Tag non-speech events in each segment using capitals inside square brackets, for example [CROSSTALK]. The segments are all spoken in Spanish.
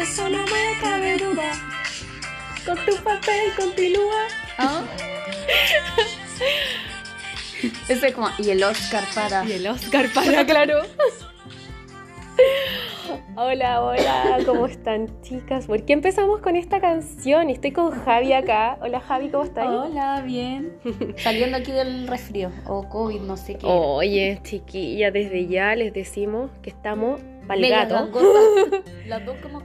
de eso no me cabe duda. Con tu papel continúa. ¿Ah? Ese es como, y el Oscar para. Y el Oscar para, [LAUGHS] claro. Hola, hola, ¿cómo están chicas? ¿Por qué empezamos con esta canción? Estoy con Javi acá. Hola Javi, ¿cómo estás? Hola, bien. [LAUGHS] Saliendo aquí del resfrío o COVID, no sé qué. Oye, chiquilla, desde ya les decimos que estamos pa'l Media gato. [LAUGHS] Las dos como.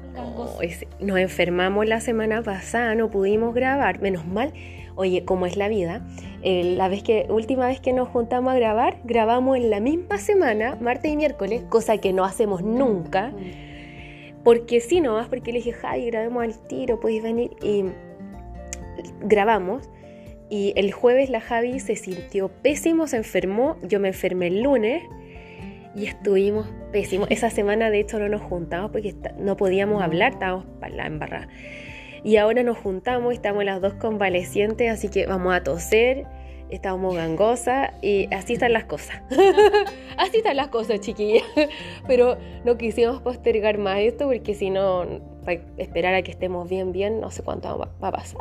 Oye, sí, Nos enfermamos la semana pasada, no pudimos grabar, menos mal. Oye, ¿cómo es la vida? Eh, la vez que, última vez que nos juntamos a grabar, grabamos en la misma semana, martes y miércoles, cosa que no hacemos nunca. Porque sí, nomás, porque le dije, Javi, grabemos al tiro, podéis venir. Y grabamos. Y el jueves la Javi se sintió pésimo, se enfermó. Yo me enfermé el lunes y estuvimos pésimos. Esa semana, de hecho, no nos juntamos porque no podíamos hablar, estábamos para la embarrada. Y ahora nos juntamos, estamos las dos convalecientes, así que vamos a toser, estamos gangosas y así están las cosas. [LAUGHS] así están las cosas, chiquillas. Pero no quisimos postergar más esto porque si no, para esperar a que estemos bien, bien, no sé cuánto va a pasar.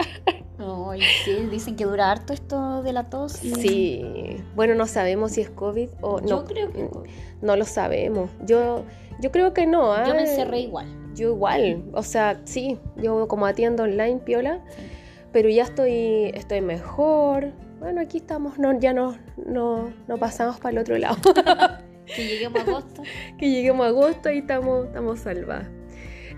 Ay, sí, dicen que dura harto esto de la tos. y- Sí, bueno, no sabemos si es COVID o no. Yo creo que. No lo sabemos. Yo, yo creo que no. ¿ah? Yo me encerré igual. Yo igual, o sea, sí, yo como atiendo online, piola, pero ya estoy, estoy mejor. Bueno, aquí estamos, no, ya no, no, no pasamos para el otro lado. [LAUGHS] Que lleguemos a agosto. [LAUGHS] que lleguemos a agosto y estamos, estamos salvadas.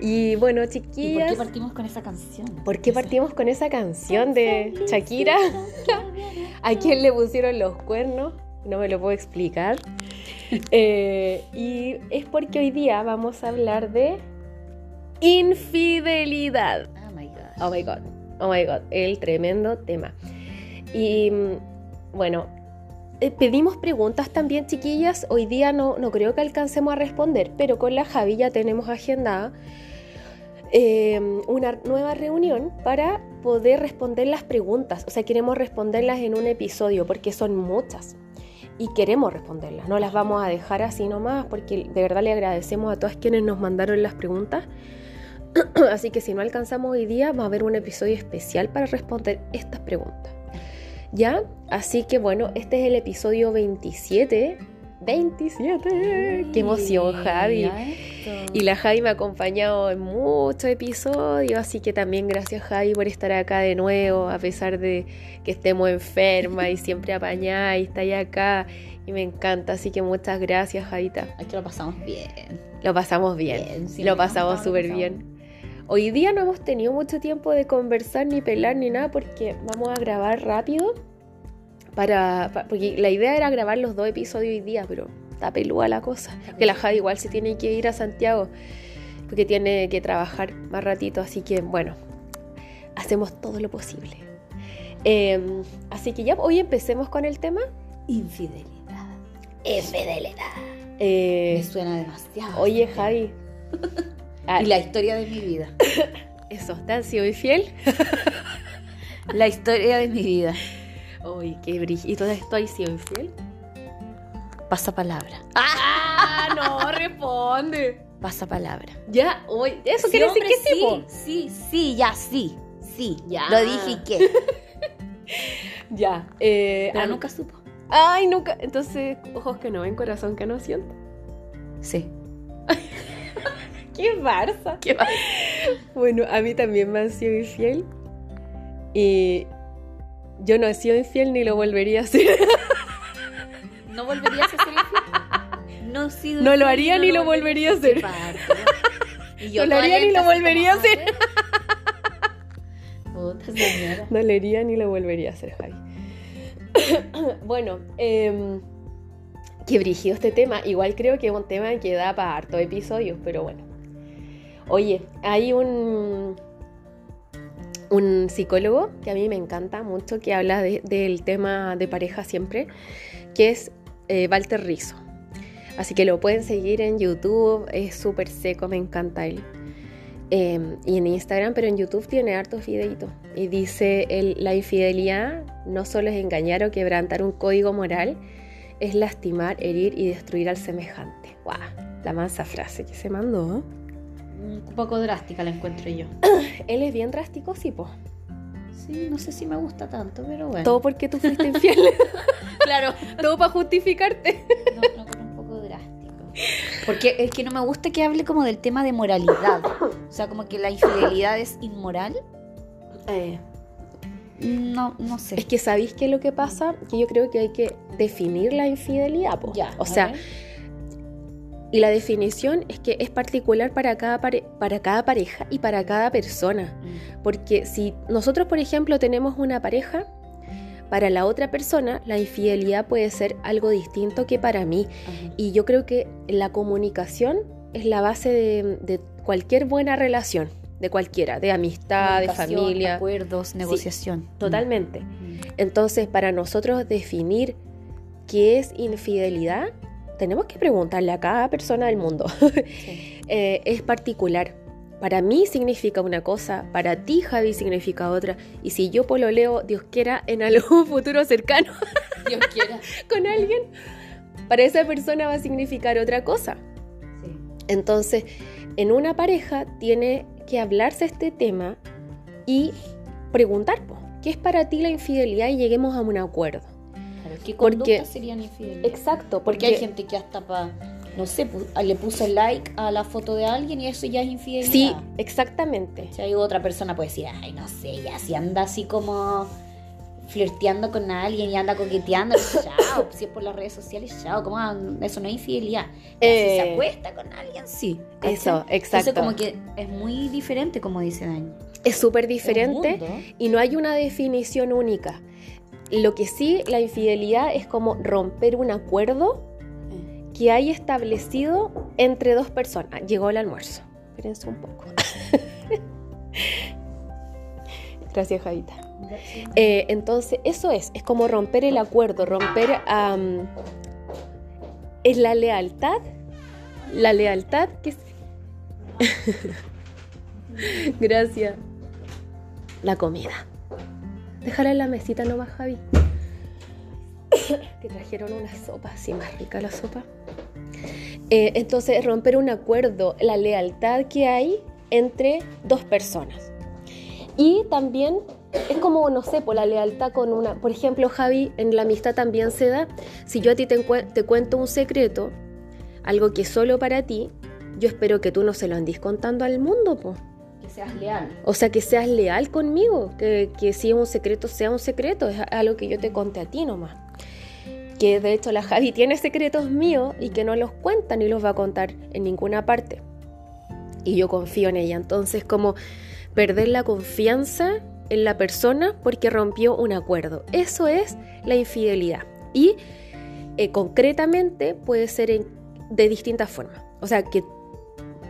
Y bueno, ¿Y por chiquillas, qué partimos con esa canción? ¿por qué partimos con esa canción de Shakira? [LAUGHS] ¿A quién le pusieron los cuernos? No me lo puedo explicar. [LAUGHS] Eh, y es porque hoy día vamos a hablar de infidelidad. Oh my god. Oh my god, oh my god, el tremendo tema. Y mm, bueno, eh, pedimos preguntas también, chiquillas. Hoy día no, no creo que alcancemos a responder, pero con la Javi ya tenemos agendada eh, una nueva reunión para poder responder las preguntas. O sea, queremos responderlas en un episodio porque son muchas. Y queremos responderlas, no las vamos a dejar así nomás porque de verdad le agradecemos a todas quienes nos mandaron las preguntas. [CLEARS THROAT] Así que si no alcanzamos hoy día, va a haber un episodio especial para responder estas preguntas. ¿Ya? Así que bueno, este es el episodio 27. 27. ¡Qué emoción, Javi! Y la Javi me ha acompañado en muchos episodios, así que también gracias Javi por estar acá de nuevo, a pesar de que estemos enfermas y siempre apañada y está ahí acá y me encanta, así que muchas gracias Javita. Es que lo pasamos bien. Lo pasamos bien, Bien, sí, lo pasamos súper bien. Hoy día no hemos tenido mucho tiempo de conversar ni pelar ni nada porque vamos a grabar rápido. Para, pa- porque la idea era grabar los dos episodios hoy día, pero está pelúa la cosa. Que la Javi igual se tiene que ir a Santiago porque tiene que trabajar más ratito, así que bueno, hacemos todo lo posible. Em, así que ya hoy empecemos con el tema. Infidelidad. Infidelidad. Eh, Me suena demasiado. oye Javi. Ah, [LAUGHS] Y la historia de mi vida. [LAUGHS] Eso, ¿te han sido infiel? La historia de mi vida. Uy, qué brillo. ¿Y todo esto has sido infiel? Pasa palabra. ¡Ah! No, [LAUGHS] responde. Pasa palabra. Ya, hoy. ¿Eso Sí, quiere decir hombre, qué sí, tipo? Sí, sí, ya, sí. Sí, Ya. Lo dije y qué. [LAUGHS] Ya. Eh, Pero ah, nunca supo. Ay, nunca. Entonces, ojos que no ven, corazón que no siente. Sí. [LAUGHS] ¡Qué farsa! Bueno, a mí también me han sido infiel. Y yo no he sido infiel ni lo volvería a hacer. [LAUGHS] ¿No volverías a ser infiel? [LAUGHS] No, he sido No lo haría ni lo volvería a hacer. [LAUGHS] No lo haría ni lo volvería a hacer. Puta señora. No le haría ni lo volvería a hacer, Javi. [COUGHS] bueno, em, qué brígido este tema. Igual creo que es un tema que da para harto episodios, pero bueno. Oye, hay un, un psicólogo que a mí me encanta mucho, que habla de- del tema de pareja siempre, que es eh, Walter Rizzo. Así que lo pueden seguir en YouTube, es súper seco, me encanta él. Eh, y en Instagram, pero en YouTube tiene hartos videitos. Y dice, la infidelidad no solo es engañar o quebrantar un código moral, es lastimar, herir y destruir al semejante. ¡Guau! La mansa frase que se mandó. Un poco drástica la encuentro yo. [CLEARS THROAT] Él es bien drástico, sí, po. Sí, no sé si me gusta tanto, pero bueno. Todo porque tú fuiste [LAUGHS] infiel. [LAUGHS] claro. Todo para justificarte. [LAUGHS] No, no, pero un poco drástico. Porque es que no me gusta que hable como del tema de moralidad. O sea, como que la infidelidad es inmoral. Eh, No, no sé. es que sabéis qué es lo que pasa, que yo creo que hay que definir la infidelidad, po. Ya, O sea, ver. Y la definición es que es particular para cada, pare- para cada pareja y para cada persona. Mm. Porque si nosotros, por ejemplo, tenemos una pareja, para la otra persona la infidelidad puede ser algo distinto que para mí. Ajá. Y yo creo que la comunicación es la base de, de cualquier buena relación, de cualquiera, de amistad, de familia. Acuerdos, negociación. Totalmente. Mm. Entonces, para nosotros definir qué es infidelidad, tenemos que preguntarle a cada persona del mundo. [LAUGHS] Sí. Eh, es particular. Para mí significa una cosa, para ti, Javi, significa otra. Y si yo pololeo, Dios quiera, en algún [LAUGHS] futuro cercano Dios quiera. [LAUGHS] con alguien, para esa persona va a significar otra cosa. Sí. Entonces, en una pareja tiene que hablarse este tema y preguntar, ¿qué es para ti la infidelidad? Y lleguemos a un acuerdo. ¿Qué Porque- serían infidelidad? Exacto, Porque hay gente que hasta para, no sé, le puso like a la foto de alguien y eso ya es infidelidad. Sí, exactamente. Si hay otra persona puede decir, ay, no sé, ya si anda así como flirteando con alguien y anda coqueteando, [LAUGHS] chao, si es por las redes sociales, chao, ¿cómo an- eso no es infidelidad? Ya, Si Eh, se acuesta con alguien, sí. Eso, exacto. Entonces como que es muy diferente, como dice Dani. Es súper diferente y no hay una definición única. Lo que sí, la infidelidad es como romper un acuerdo que hay establecido entre dos personas. Llegó el almuerzo. Espérense un poco. [LAUGHS] Gracias, Javita. Eh, entonces, eso es, es como romper el acuerdo, romper es la lealtad, la lealtad que es... [LAUGHS] Gracias. La comida. Déjala en la mesita nomás, Javi. [COUGHS] que trajeron una sopa, así más rica la sopa. Eh, entonces, romper un acuerdo, la lealtad que hay entre dos personas. Y también es como, no sé, por la lealtad con una... Por ejemplo, Javi, en la amistad también se da. Si yo a ti te, te cuento un secreto, algo que es solo para ti, yo espero que tú no se lo andes contando al mundo, po. Seas leal. O sea, que seas leal conmigo, que, si es un secreto, sea un secreto, es algo que yo te conté a ti nomás. Que de hecho la Javi tiene secretos míos y que no los cuenta ni los va a contar en ninguna parte. Y yo confío en ella. Entonces, como perder la confianza en la persona porque rompió un acuerdo. Eso es la infidelidad. Y eh, concretamente puede ser de distintas formas. O sea, que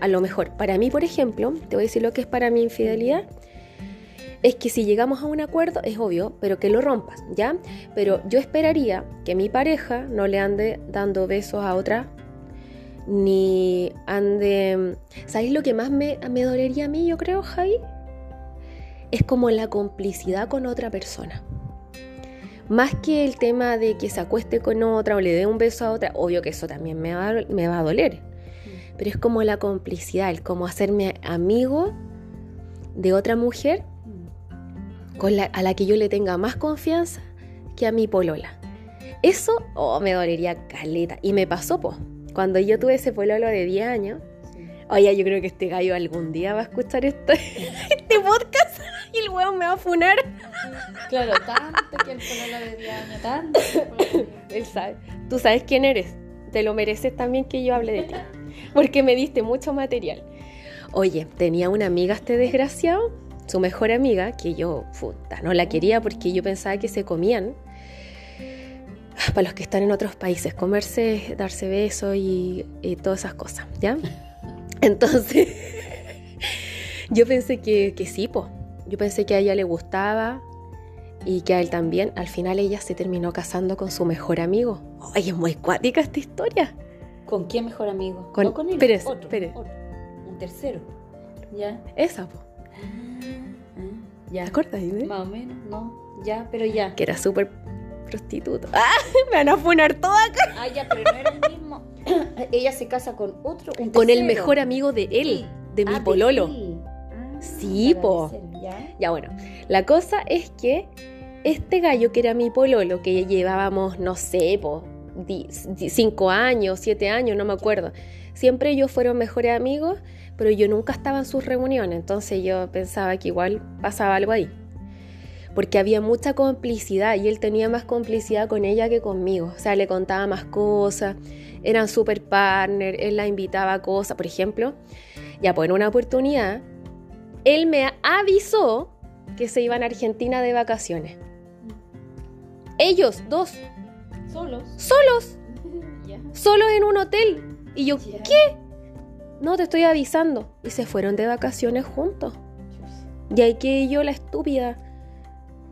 a lo mejor, para mí, por ejemplo, te voy a decir lo que es para mí infidelidad, es que si llegamos a un acuerdo, es obvio, pero que lo rompas, ¿ya? Pero yo esperaría que mi pareja no le ande dando besos a otra, ni ande... ¿Sabéis lo que más me, me dolería a mí, yo creo, Javi? Es como la complicidad con otra persona. Más que el tema de que se acueste con otra o le dé un beso a otra, obvio que eso también me va, me va a doler. Pero es como la complicidad, el como hacerme amigo de otra mujer con la, a la que yo le tenga más confianza que a mi polola. Eso oh, me dolería caleta. Y me pasó, po. Cuando yo tuve ese pololo de 10 años, oye, yo creo que este gallo algún día va a escuchar [LAUGHS] este podcast y el weón me va a funar. Claro, tanto que el pololo de 10 años, tanto. que el pololo de- Él sabe. Tú sabes quién eres. Te lo mereces también que yo hable de ti. [LAUGHS] Porque me diste mucho material. Oye, tenía una amiga este desgraciado, su mejor amiga, que yo, puta, no la quería porque yo pensaba que se comían. Para los que están en otros países, comerse, darse besos y, y todas esas cosas, ¿ya? [LAUGHS] Entonces, [LAUGHS] yo pensé que, que sí, po. Yo pensé que a ella le gustaba, y que a él también, al final ella se terminó casando con su mejor amigo. Oye, es muy cuática esta historia. ¿Con quién mejor amigo? Con- no con él. espérese, otro, espere. otro. Un tercero. ¿Ya? Esa, po. Ah, Ya. ¿te acuerdas? de? Más o menos, no. Ya, pero ya. Que era súper prostituta. [LAUGHS] ¡Ah! Me van a funar toda acá. Ah, ya, pero no era el mismo. [COUGHS] Ella se casa con otro. Un Con el mejor amigo de él. De mi Ah, pololo. Ah, Sí, po. ser, ¿ya? Ya bueno, la cosa es que este gallo que era mi pololo, que llevábamos, no sé, po, di- di- cinco años, siete años, no me acuerdo. Siempre ellos fueron mejores amigos, pero yo nunca estaba en sus reuniones, entonces yo pensaba que igual pasaba algo ahí. Porque había mucha complicidad y él tenía más complicidad con ella que conmigo. O sea, le contaba más cosas, eran super partner, él la invitaba a cosas. Por ejemplo, ya pues en una oportunidad, él me avisó que se iban a Argentina de vacaciones. Ellos dos, Solos. solos, [LAUGHS] solos en un hotel. Y yo. ¿qué? No, te estoy avisando. Y se fueron de vacaciones juntos. Y ahí que yo, la estúpida,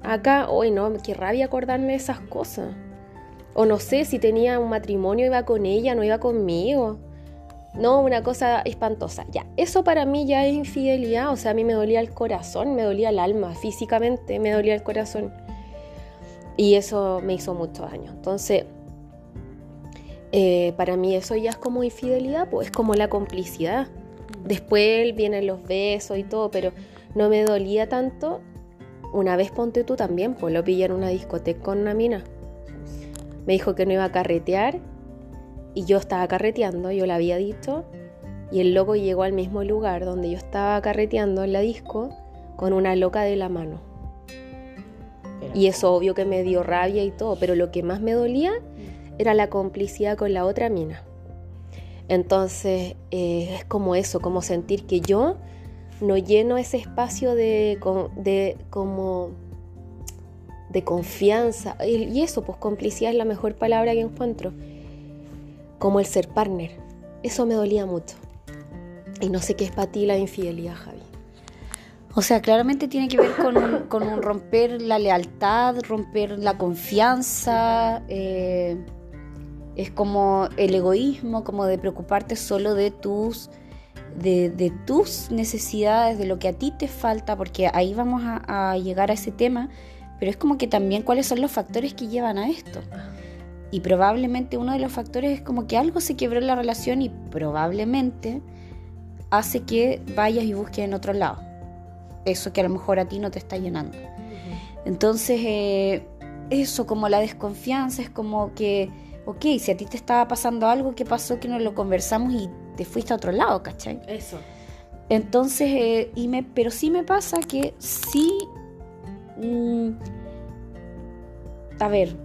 acá, hoy no, qué rabia acordarme de esas cosas. O no sé, si tenía un matrimonio, iba con ella, no iba conmigo. No, una cosa espantosa. Ya, eso para mí ya es infidelidad. O sea, a mí me dolía el corazón, me dolía el alma, físicamente me dolía el corazón. Y eso me hizo mucho daño. Entonces, eh, para mí eso ya es como infidelidad, pues es como la complicidad. Después vienen los besos y todo, pero no me dolía tanto. Una vez ponte tú también, pues lo pillé en una discoteca con una mina. Me dijo que no iba a carretear y yo estaba carreteando, yo le había dicho. Y el loco llegó al mismo lugar donde yo estaba carreteando en la disco con una loca de la mano. Y eso obvio que me dio rabia y todo, pero lo que más me dolía era la complicidad con la otra mina. Entonces eh, es como eso, como sentir que yo no lleno ese espacio de, de como de confianza. Y eso, pues complicidad es la mejor palabra que encuentro. Como el ser partner. Eso me dolía mucho. Y no sé qué es para ti la infidelidad, Javi. O sea, claramente tiene que ver con con un romper la lealtad, romper la confianza. eh, es como el egoísmo, como de preocuparte solo de tus, de, de tus necesidades, de lo que a ti te falta, porque ahí vamos a, a llegar a ese tema. Pero es como que también cuáles son los factores que llevan a esto. Y probablemente uno de los factores es como que algo se quebró en la relación y probablemente hace que vayas y busques en otro lado. Eso que a lo mejor a ti no te está llenando. Entonces, eh, eso, como la desconfianza, es como que, ok, si a ti te estaba pasando algo, ¿qué pasó que no lo conversamos y te fuiste a otro lado, ¿cachai? Eso. Entonces, eh, y me, pero sí me pasa que sí. mm, a ver,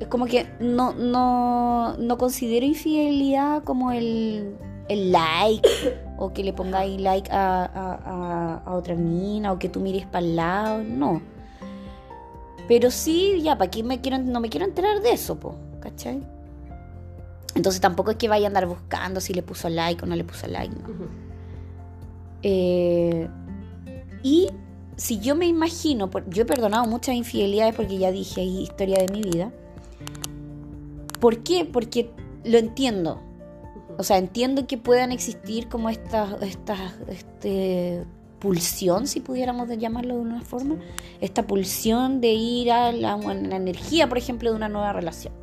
es como que no, no, no considero infidelidad como el, el like [COUGHS] o que le pongáis like a, a, a- a otra mina o que tú mires para el lado, no. Pero sí, ya, ¿para qué me quiero, no me quiero enterar de eso, po? ¿Cachai? Entonces tampoco es que vaya a andar buscando si le puso like o no le puso like, no. Eh, y si yo me imagino, yo he perdonado muchas infidelidades porque ya dije ahí historia de mi vida. ¿Por qué? Porque lo entiendo. O sea, entiendo que puedan existir como estas, estas, este, pulsión, si pudiéramos llamarlo de una forma, esta pulsión de ir a la, a la energía, por ejemplo, de una nueva relación.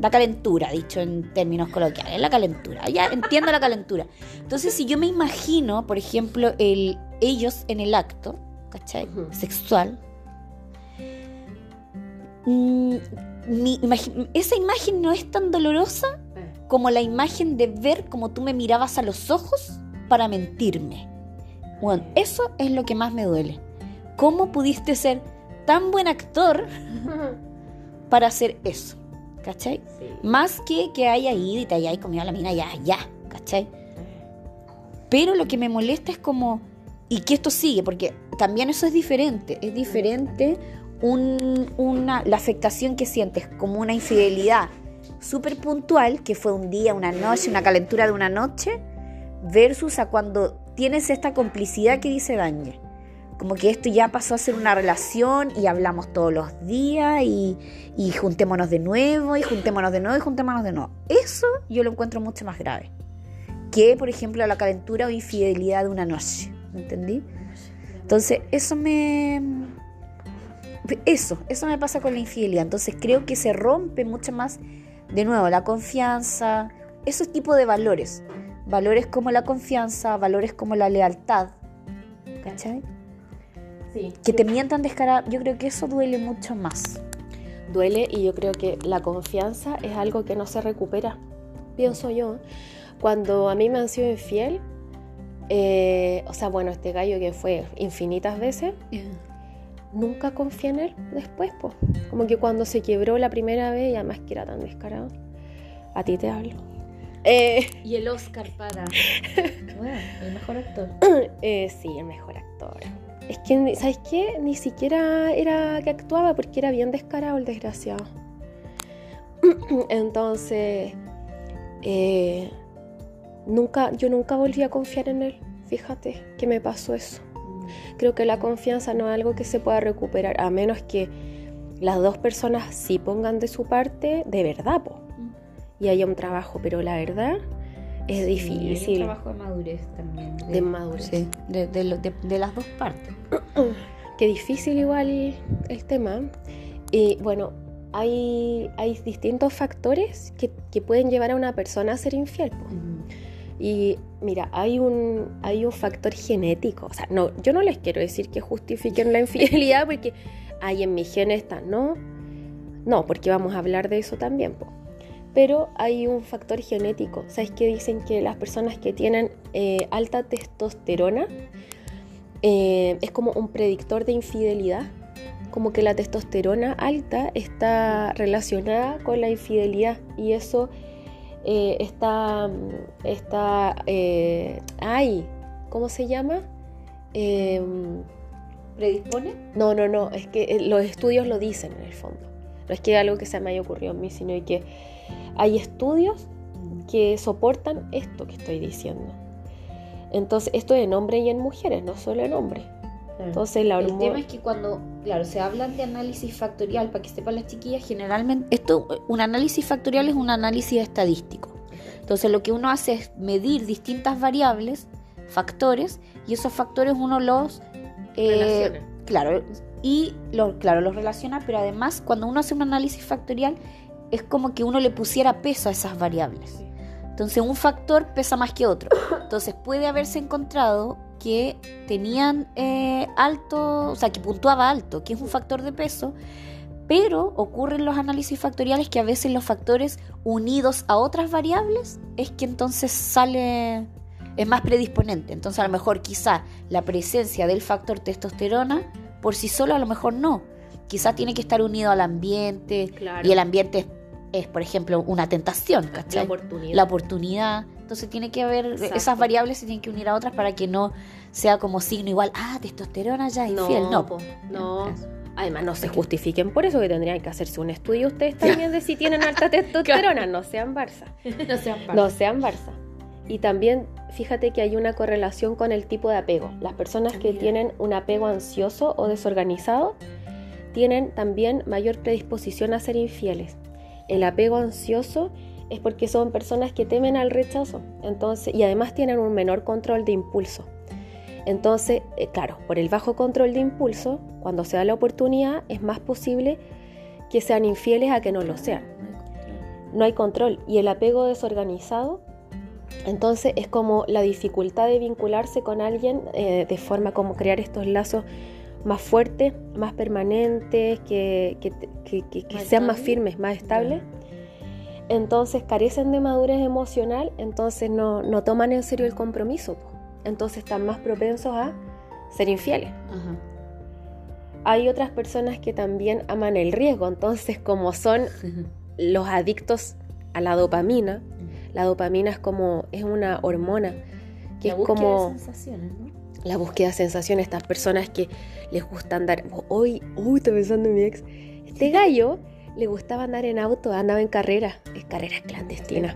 La calentura, dicho en términos coloquiales, la calentura. Ya entiendo la calentura. Entonces, si yo me imagino, por ejemplo, el, ellos en el acto, ¿cachai? Ujú. Sexual. mm, mi esa imagen no es tan dolorosa como la imagen de ver como tú me mirabas a los ojos para mentirme. Bueno, eso es lo que más me duele. ¿Cómo pudiste ser tan buen actor [LAUGHS] para hacer eso? ¿Cachai? Más que que haya ido y te hayas comido la mina, ya, ya, ¿cachai? Pero lo que me molesta es como, y que esto sigue, porque también eso es diferente, es diferente un- una, la afectación que sientes como una infidelidad súper puntual, que fue un día, una noche, una calentura de una noche, versus a cuando tienes esta complicidad que dice Dañe. Como que esto ya pasó a ser una relación y hablamos todos los días y, y juntémonos de nuevo y juntémonos de nuevo y juntémonos de nuevo. Eso yo lo encuentro mucho más grave que, por ejemplo, la calentura o infidelidad de una noche. ¿Me entendí? Entonces, eso me. Eso, eso me pasa con la infidelidad. Entonces, creo que se rompe mucho más, de nuevo, la confianza, esos tipos de valores. valores como la confianza, valores como la lealtad. ¿Cachai? Sí. Que te mientan descarado, yo creo que eso duele mucho más. Duele y yo creo que la confianza es algo que no se recupera, pienso yo. Cuando a mí me han sido infiel, eh, o sea, bueno, este gallo que fue infinitas veces, nunca confié en él después, pues. Como que cuando se quebró la primera vez, y además que era tan descarado, a ti te hablo. Eh, y el Oscar para. [LAUGHS] bueno, el mejor actor. [COUGHS] eh, sí, el mejor actor. Es que, ¿sabes qué? Ni siquiera era que actuaba porque era bien descarado el desgraciado. [COUGHS] Entonces, eh, nunca, yo nunca volví a confiar en él. Fíjate que me pasó eso. Creo que la confianza no es algo que se pueda recuperar, a menos que las dos personas sí pongan de su parte de verdad, po. Y haya un trabajo, pero la verdad es Sí, difícil. hay un trabajo de madurez también. De madurez. Sí, de, de de- de las dos partes. [COUGHS] Qué difícil igual el tema. Y bueno, hay, hay distintos factores que, que pueden llevar a una persona a ser infiel. po. Y mira, hay un, hay un factor genético. No, yo no les quiero decir que justifiquen la infidelidad porque hay en mi genes está, no. No, porque vamos a hablar de eso también. po. Pero hay un factor genético. ¿Sabes qué dicen que las personas que tienen eh, alta testosterona eh, es como un predictor de infidelidad? Como que la testosterona alta está relacionada con la infidelidad y eso eh, está, está, eh, ay, ¿cómo se llama? Em, ¿Predispone? no, no, no, es que eh, los estudios lo dicen en el fondo. No es que algo que se me haya ocurrido a mí, sino que hay estudios que soportan esto que estoy diciendo. Entonces, esto es en hombres y en mujeres, no solo en hombres. Entonces, la El hormona... tema es que cuando, claro, se hablan de análisis factorial, para que sepan las chiquillas, generalmente, esto, un análisis factorial es un análisis estadístico. Entonces lo que uno hace es medir distintas variables, factores, y esos factores uno los... eh, Relaciona. claro, y lo, claro, los relaciona, pero además cuando uno hace un análisis factorial es como que uno le pusiera peso a esas variables. Entonces un factor pesa más que otro. Entonces puede haberse encontrado que tenían eh, alto, o sea, que puntuaba alto, que es un factor de peso, pero ocurren los análisis factoriales que a veces los factores unidos a otras variables es que entonces sale, es más predisponente. Entonces a lo mejor quizá la presencia del factor testosterona por sí solo a lo mejor no. Quizá tiene que estar unido al ambiente Claro. y el ambiente es, es, por ejemplo, una tentación, la ¿cachai? oportunidad. la oportunidad. Entonces tiene que haber, Exacto. esas variables se tienen que unir a otras para que no sea como signo igual, ah, testosterona ya es infiel. No, po, no. Además, no se justifiquen por eso que tendrían que hacerse un estudio ustedes también de si tienen alta [LAUGHS] testosterona. No sean Barça. [LAUGHS] no sean No sean Barça. Y también fíjate que hay una correlación con el tipo de apego. Las personas que Mira. tienen un apego ansioso o desorganizado tienen también mayor predisposición a ser infieles. El apego ansioso es porque son personas que temen al rechazo, entonces y además tienen un menor control de impulso. Entonces, eh, claro, por el bajo control de impulso, cuando se da la oportunidad, es más posible que sean infieles a que no lo sean no hay control. Y el apego desorganizado, entonces es como la dificultad de vincularse con alguien eh, de forma como crear estos lazos más fuertes, más permanentes, que, que- que- sean más firmes, más estables. Entonces carecen de madurez emocional, entonces no, no toman en serio el compromiso. Entonces están más propensos a ser infieles. Ajá. Hay otras personas que también aman el riesgo, entonces como son [LAUGHS] los adictos a la dopamina, la dopamina es como, es una hormona que La es como de sensaciones, ¿no? La búsqueda de sensación, estas personas que les gusta andar, hoy, uy, estoy pensando en mi ex, este gallo le gustaba andar en auto, andaba en carreras, es carreras clandestinas.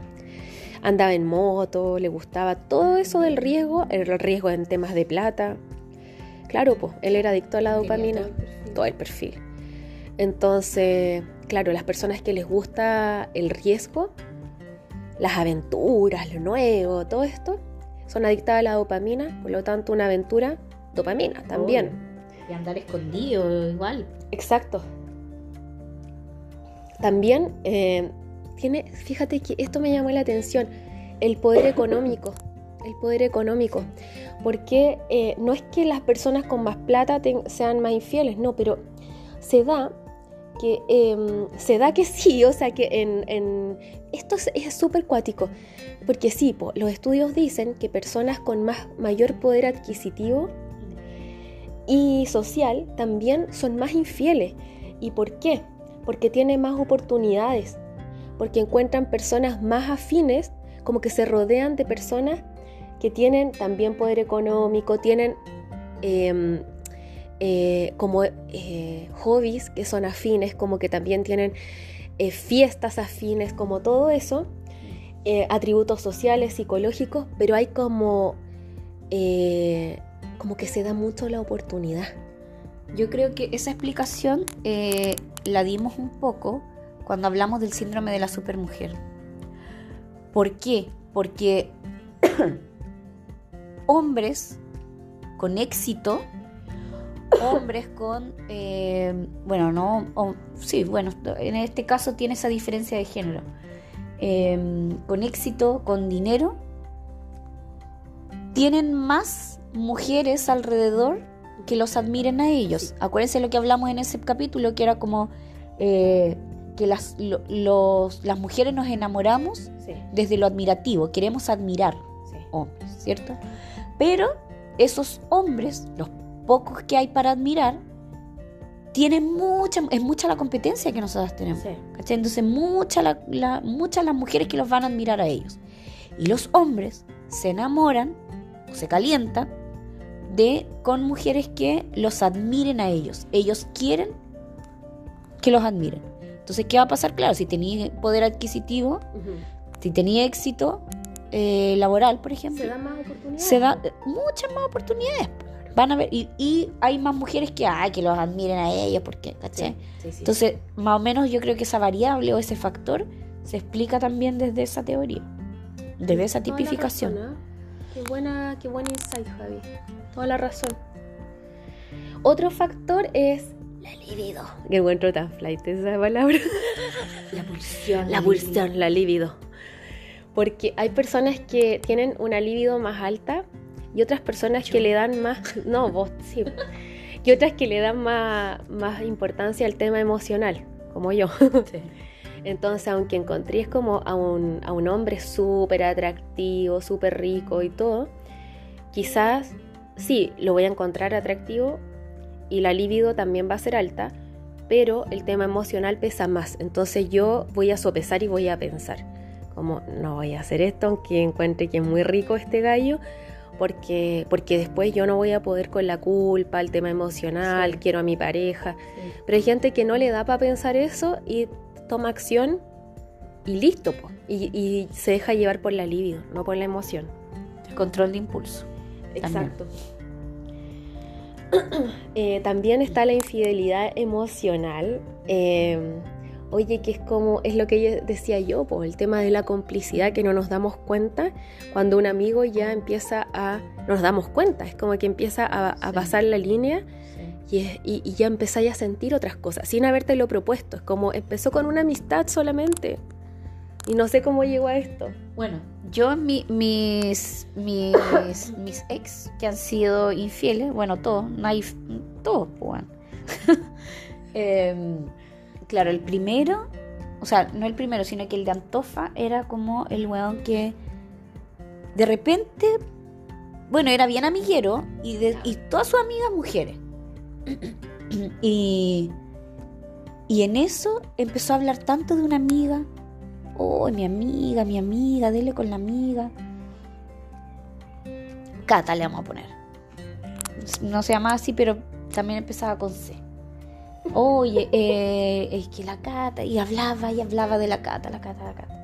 Andaba en moto, le gustaba todo eso del riesgo, el riesgo en temas de plata. Claro, pues, él era adicto a la dopamina todo el perfil. todo el perfil. Entonces, claro, las personas que les gusta el riesgo, las aventuras, lo nuevo, todo esto, son adictas a la dopamina, por lo tanto una aventura, dopamina también. Y andar escondido igual. Exacto. También eh, tiene, fíjate que esto me llamó la atención, el poder económico. El poder económico. Porque eh, no es que las personas con más plata sean más infieles, no, pero se da que em, se da que sí, o sea que en, esto es súper cuático, porque sí, los estudios dicen que personas con más, mayor poder adquisitivo y social también son más infieles. ¿Y por qué? Porque tienen más oportunidades, porque encuentran personas más afines, como que se rodean de personas que tienen también poder económico, tienen em, eh, como eh, hobbies que son afines, como que también tienen eh, fiestas afines, como todo eso, atributos sociales, psicológicos, pero hay como, como que se da mucho la oportunidad. Yo creo que esa explicación la dimos un poco cuando hablamos del síndrome de la supermujer. ¿Por qué? Porque [COUGHS] hombres con éxito hombres con, eh, bueno, no, sí, bueno, en este caso tiene esa diferencia de género, em, con éxito, con dinero, tienen más mujeres alrededor que los admiren a ellos. Acuérdense lo que hablamos en ese capítulo, que era como eh, que las, las mujeres nos enamoramos desde lo admirativo, queremos admirar hombres, ¿cierto? Pero esos hombres, los pocos que hay para admirar, tienen mucha, es mucha la competencia que nosotros tenemos. Entonces, muchas la, muchas las mujeres que los van a admirar a ellos. Y los hombres se enamoran o se calientan de con mujeres que los admiren a ellos. Ellos quieren que los admiren. Entonces, ¿qué va a pasar? Claro, si tenía poder adquisitivo, si tenía éxito eh, laboral, por ejemplo, se da más oportunidades. Se da muchas más oportunidades. Van a ver, y, hay más mujeres que, ay, que los admiren a ellos, porque, ¿caché? Entonces, más o menos yo creo que esa variable o ese factor se explica también desde esa teoría, desde esa tipificación. ¿ah? Qué buena, qué buen insight, Javi. Toda la razón. Otro factor es la libido. Qué encuentro tan flight esa palabra. [LAUGHS] La pulsión. La, pulsión, la libido. Porque hay personas que tienen una libido más alta y otras personas que le dan más, [LAUGHS] no, vos sí, y otras que le dan más, más importancia al tema emocional, como yo. Entonces, aunque encontré como a un, a un hombre súper atractivo, súper rico y todo, quizás sí, lo voy a encontrar atractivo y la libido también va a ser alta, pero el tema emocional pesa más. Entonces yo voy a sopesar y voy a pensar, como no voy a hacer esto, aunque encuentre que es muy rico este gallo, porque, porque después yo no voy a poder con la culpa, el tema emocional, quiero a mi pareja. Pero hay gente que no le da para pensar eso y toma acción y listo, Y, se deja llevar por la libido, no por la emoción. El control de impulso. Exacto. También, [CLEARS THROAT] eh, también está la infidelidad emocional. Eh, Oye, que es como, es lo que decía yo, por el tema de la complicidad que no nos damos cuenta cuando un amigo ya empieza a, nos damos cuenta, es como que empieza a, pasar la línea y, ya empezáis a sentir otras cosas sin haberte lo propuesto, es como empezó con una amistad solamente. Y no sé cómo llegó a esto. Bueno, yo mis, mis, [COUGHS] mis ex que han sido infieles, bueno, todos, no hay, todos, pues, [LAUGHS] eh, claro, el primero, o sea, no el primero, sino que el de Antofa era como el weón que de repente, bueno, era bien amiguero y, de, y todas sus amigas mujeres. [CLEARS THROAT] y, y en eso empezó a hablar tanto de una amiga. Oh, mi amiga, mi amiga, dele con la amiga. Cata le vamos a poner. No se llama así, pero también empezaba con C oye, eh, es que la cata, y hablaba y hablaba de la cata, la cata, la cata.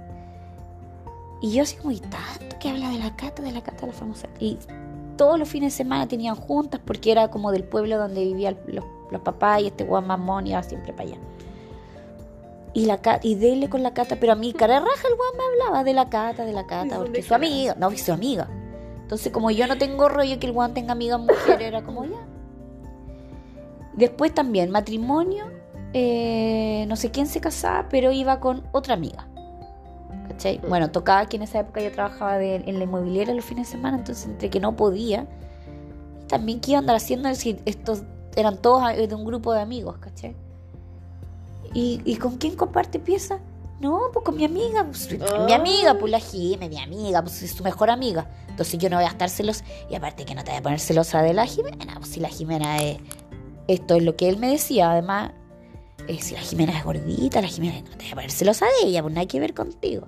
Y yo así como, ¿y tanto que habla de la cata, de la cata, la famosa? Y todos los fines de semana tenían juntas porque era como del pueblo donde vivían los, papás y este guan mamón iba siempre para allá. Y, la, y dele con la cata, pero a mí, cara raja, el guan me hablaba de la cata, de la cata, porque su amiga, no, su amiga. Entonces, como yo no tengo rollo que el guan tenga amiga mujer, era como ya, Después también matrimonio, eh, no sé quién se casaba, pero iba con otra amiga. ¿cachai? Bueno, tocaba que en esa época yo trabajaba de- en la inmobiliaria los fines de semana, entonces entre que no podía, y también qué iba a andar haciendo si estos eran todos de un grupo de amigos, ¿cachai? ¿Y, y con quién comparte pieza? No, pues con mi amiga, pues, mi amiga, pues la Jime, mi amiga, pues es su mejor amiga. Entonces yo no voy a estar celosa. Y aparte que no te voy a poner celosa de la Jimena, pues si la Jimena es... Esto es lo que él me decía, además, eh, si la Jimena es gordita, la Jimena no te voy a poner celosa de ella, pues nada que ver contigo.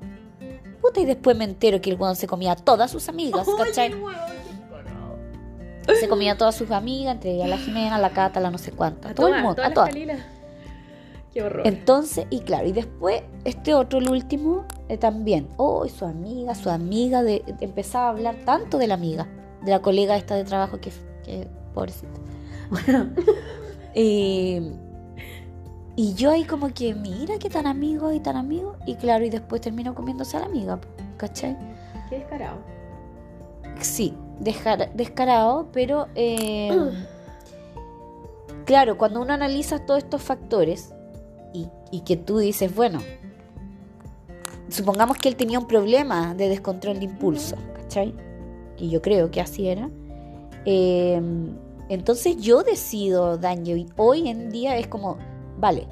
Puta, y después me entero que el weón se comía a todas sus amigas, ¿cachai? Se comía a todas sus amigas, entre ellas la Jimena, la Cata, la no sé cuánta, a todo el mundo, a todas. Qué horror. Entonces, y claro, y después este otro, el último, eh, también. Oh, y su amiga, su amiga, de, de- empezaba a hablar tanto de la amiga, de la colega esta de trabajo que, que pobrecita. Bueno, [LAUGHS] y, y yo ahí como que, mira qué tan amigo y tan amigo. Y claro, y después termino comiéndose a la amiga, ¿cachai? Qué descarado. Sí, descar- descarado, pero eh, [CLEARS THROAT] claro, cuando uno analiza todos estos factores y, y que tú dices, bueno, supongamos que él tenía un problema de descontrol de impulso, ¿cachai? Que yo creo que así era. eh, entonces yo decido, daño, y hoy en día es como, vale,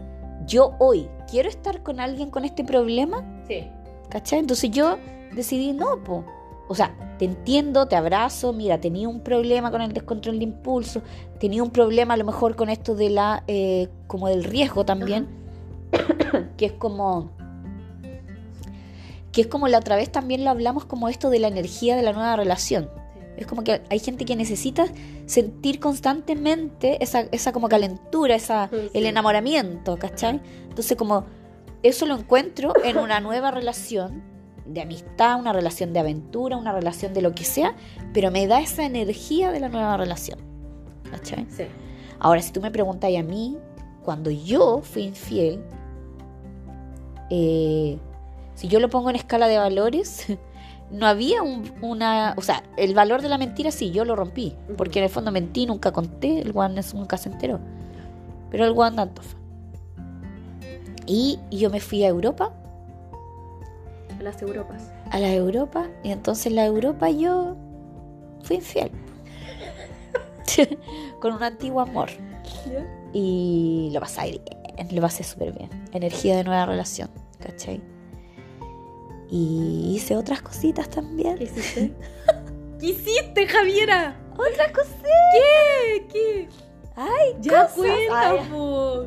yo hoy quiero estar con alguien con este problema, Sí. ¿Cachai? Entonces yo decidí, no, po. O sea, te entiendo, te abrazo, mira, tenía un problema con el descontrol de impulso, tenía un problema a lo mejor con esto de la, eh, como del riesgo también, que es como, que es como la otra vez también lo hablamos como esto de la energía de la nueva relación. Es como que hay gente que necesita sentir constantemente esa, esa como calentura, esa, Sí. el enamoramiento, ¿cachai? Entonces como eso lo encuentro en una nueva relación de amistad, una relación de aventura, una relación de lo que sea, pero me da esa energía de la nueva relación, ¿cachai? Sí. Ahora, si tú me preguntas a mí, cuando yo fui infiel, eh, si yo lo pongo en escala de valores, [LAUGHS] no había un- una... O sea, el valor de la mentira sí, yo lo rompí, porque en el fondo mentí, nunca conté, el guan es- nunca se enteró. Pero el guan Antofa. Y yo me fui a Europa, A las Europas. a la Europa, y entonces en la Europa yo fui infiel. [LAUGHS] Con un antiguo amor. Y lo pasé bien, lo pasé súper bien. Energía de nueva relación, ¿cachai? Y hice otras cositas también. ¿Qué hiciste? [LAUGHS] ¿Qué hiciste, Javiera? Otras cositas. ¿Qué? ¿Qué? Ay, Ya cosas. cuenta, Ay, po.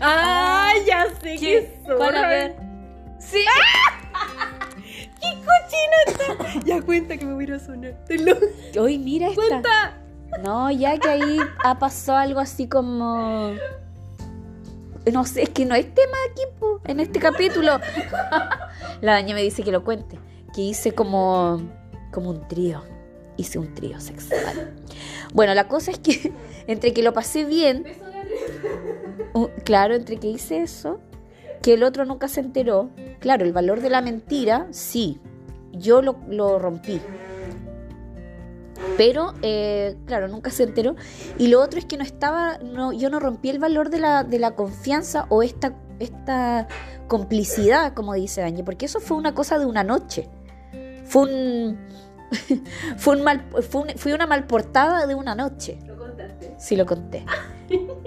Ay, ya sé zorra. ¿Cuál? A ver. Sí. [LAUGHS] ¡Qué cochina está! Ya cuenta que me voy a ir a sonar. Lo Hoy mira esta. cuenta. No, ya que ahí ha pasado algo así como. No sé, es que no hay tema aquí po, en este capítulo. [LAUGHS] La daña me dice que lo cuente. Que hice como. como un trío. Hice un trío sexual. Bueno, la cosa es que [LAUGHS] entre que lo pasé bien. claro, entre que hice eso, que el otro nunca se enteró. Claro, el valor de la mentira, sí. Yo lo, lo rompí. Pero, eh, claro, nunca se enteró. Y lo otro es que no estaba, no, yo no rompí el valor de la, de la confianza o esta, esta complicidad, como dice Dañe, porque eso fue una cosa de una noche. Fue un. [LAUGHS] fue, un mal, fue, un- fue una mal portada de una noche. Lo contaste. Sí lo conté.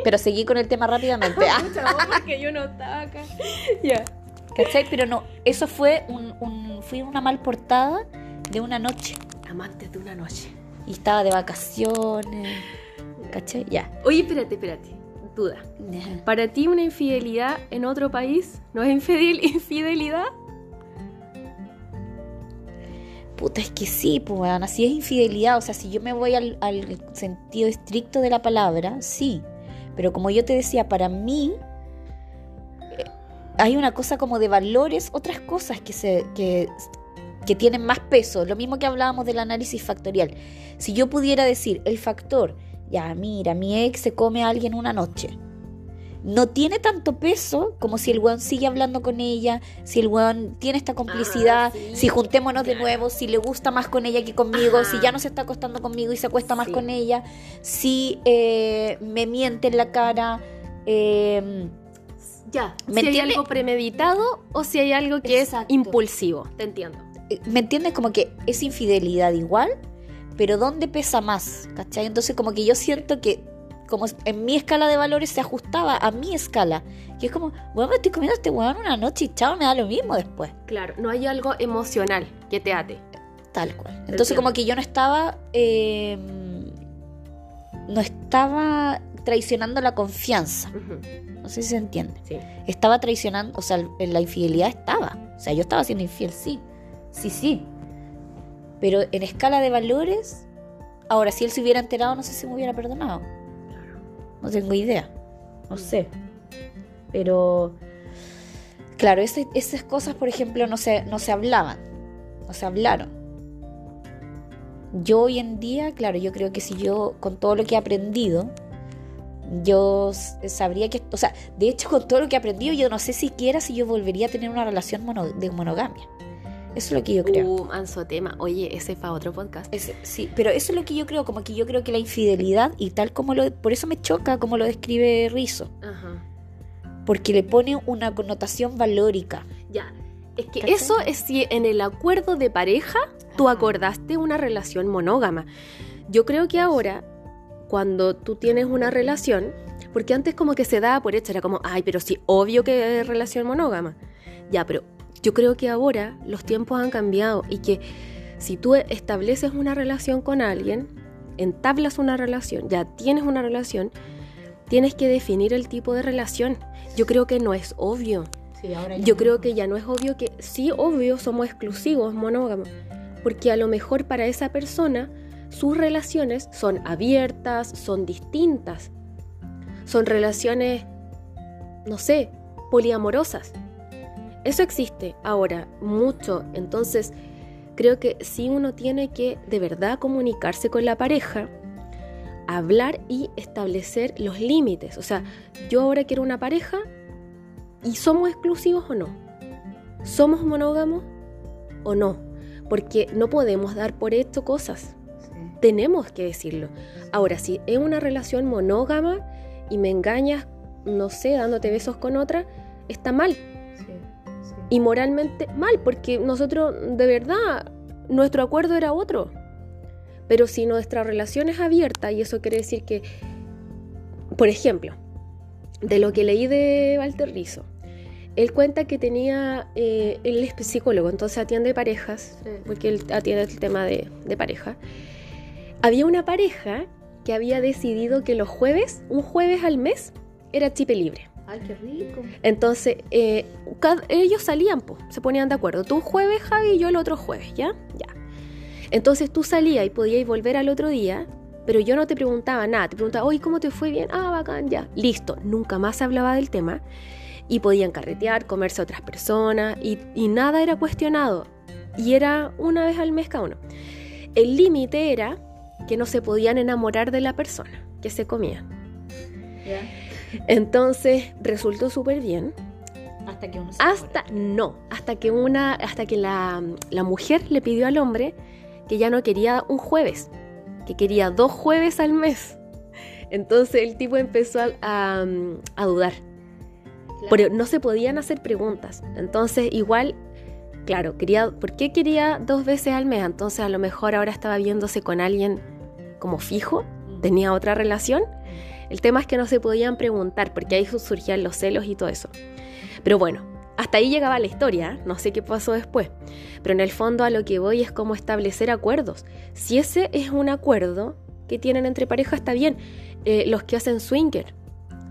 Pero seguí con el tema rápidamente. [LAUGHS] Porque yo no estaba acá. [LAUGHS] Ya. ¿Cachai? Pero no, eso fue, un, un- fue una mal portada de una noche. Amantes de una noche. Y estaba de vacaciones. ¿Cachai? Ya. Oye, espérate, espérate. Duda. ¿Para ti una infidelidad en otro país no es infidel- [LAUGHS] infidelidad? Puta, es que sí, pues, weón, así es infidelidad. O sea, si yo me voy al, al sentido estricto de la palabra, sí. Pero como yo te decía, para mí eh, hay una cosa como de valores, otras cosas que, se, que, que tienen más peso. Lo mismo que hablábamos del análisis factorial. Si yo pudiera decir, el factor, ya, mira, mi ex se come a alguien una noche. No tiene tanto peso como si el weón sigue hablando con ella, si el weón tiene esta complicidad, Ah, sí, si juntémonos de nuevo, si le gusta más con ella que conmigo, Ajá. si ya no se está acostando conmigo y se acuesta más Sí. con ella, si eh, me miente en la cara, eh, Ya, ¿Me si hay algo premeditado o si hay algo que Exacto. es impulsivo. Te entiendo. Eh, ¿Me entiendes? Como que es infidelidad igual, pero ¿dónde pesa más? ¿Cachai? Entonces como que yo siento que como en mi escala de valores se ajustaba a mi escala. Que es como, bueno, me estoy comiendo a este weón una noche y chao, me da lo mismo después. Claro, no hay algo emocional que te ate. Tal cual. Entonces Entiendo. como que yo no estaba... eh, no estaba traicionando la confianza. No sé si se entiende. Sí. Estaba traicionando, o sea, la infidelidad estaba. O sea, yo estaba siendo infiel, sí. Sí, sí. Pero en escala de valores, ahora si él se hubiera enterado, no sé si me hubiera perdonado. No tengo idea. No sé. Pero, claro, esas cosas, por ejemplo, no se, no se hablaban. No se hablaron. Yo hoy en día, claro, yo creo que si yo, con todo lo que he aprendido, yo sabría que, o sea, de hecho con todo lo que he aprendido, yo no sé siquiera si yo volvería a tener una relación mono- de monogamia. Eso es lo que yo creo. Uh, manso tema. Oye, ese fue otro podcast. Sí, pero eso es lo que yo creo, como que yo creo que la infidelidad y tal como lo, por eso me choca como lo describe Rizzo, Ajá. porque le pone una connotación valórica. Ya. Es que ¿Cachai? eso es si en el acuerdo de pareja tú acordaste una relación monógama. Yo creo que ahora, cuando tú tienes una relación, porque antes como que se daba por hecho, era como, ay, pero sí, obvio que es relación monógama. Ya, pero yo creo que ahora los tiempos han cambiado y que si tú estableces una relación con alguien, entablas una relación, ya tienes una relación, tienes que definir el tipo de relación. Yo creo que no es obvio. Yo creo que ya no es obvio que sí, obvio, somos exclusivos, monógamos, porque a lo mejor para esa persona sus relaciones son abiertas, son distintas, son relaciones, no sé, poliamorosas. Eso existe ahora mucho, entonces creo que sí uno tiene que de verdad comunicarse con la pareja, hablar y establecer los límites. O sea, yo ahora quiero una pareja y somos exclusivos o no. ¿Somos monógamos o no? Porque no podemos dar por hecho cosas. Tenemos que decirlo. Ahora, si es una relación monógama y me engañas, no sé, dándote besos con otra, está mal. Y moralmente mal, porque nosotros, de verdad, nuestro acuerdo era otro. Pero si nuestra relación es abierta, y eso quiere decir que, por ejemplo, de lo que leí de Walter Rizzo, él cuenta que tenía, eh, él es psicólogo, entonces atiende parejas, porque él atiende el tema de, de pareja. Había una pareja que había decidido que los jueves, un jueves al mes, era chipe libre. Ay, qué rico. Entonces, eh, cada- ellos salían, po, se ponían de acuerdo. Tú un jueves, Javi, y yo el otro jueves, ¿ya? Ya. Entonces tú salías y podías volver al otro día, pero yo no te preguntaba nada. Te preguntaba, oye, ¿cómo te fue bien? Ah, bacán, ya. Listo. Nunca más se hablaba del tema. Y podían carretear, comerse a otras personas, y, y nada era cuestionado. Y era una vez al mes cada uno. El límite era que no se podían enamorar de la persona que se comían. Entonces resultó súper bien. Hasta que uno se Hasta no, hasta que una, hasta que la, la mujer le pidió al hombre que ya no quería un jueves, que quería dos jueves al mes. Entonces el tipo empezó a, a- a dudar. Pero no se podían hacer preguntas. Entonces igual, claro, quería, ¿por qué quería dos veces al mes? Entonces a lo mejor ahora estaba viéndose con alguien como fijo, tenía otra relación. El tema es que no se podían preguntar porque ahí surgían los celos y todo eso. Pero bueno, hasta ahí llegaba la historia, ¿eh? no sé qué pasó después. Pero en el fondo a lo que voy es cómo establecer acuerdos. Si ese es un acuerdo que tienen entre parejas, está bien. Eh, los que hacen swinger,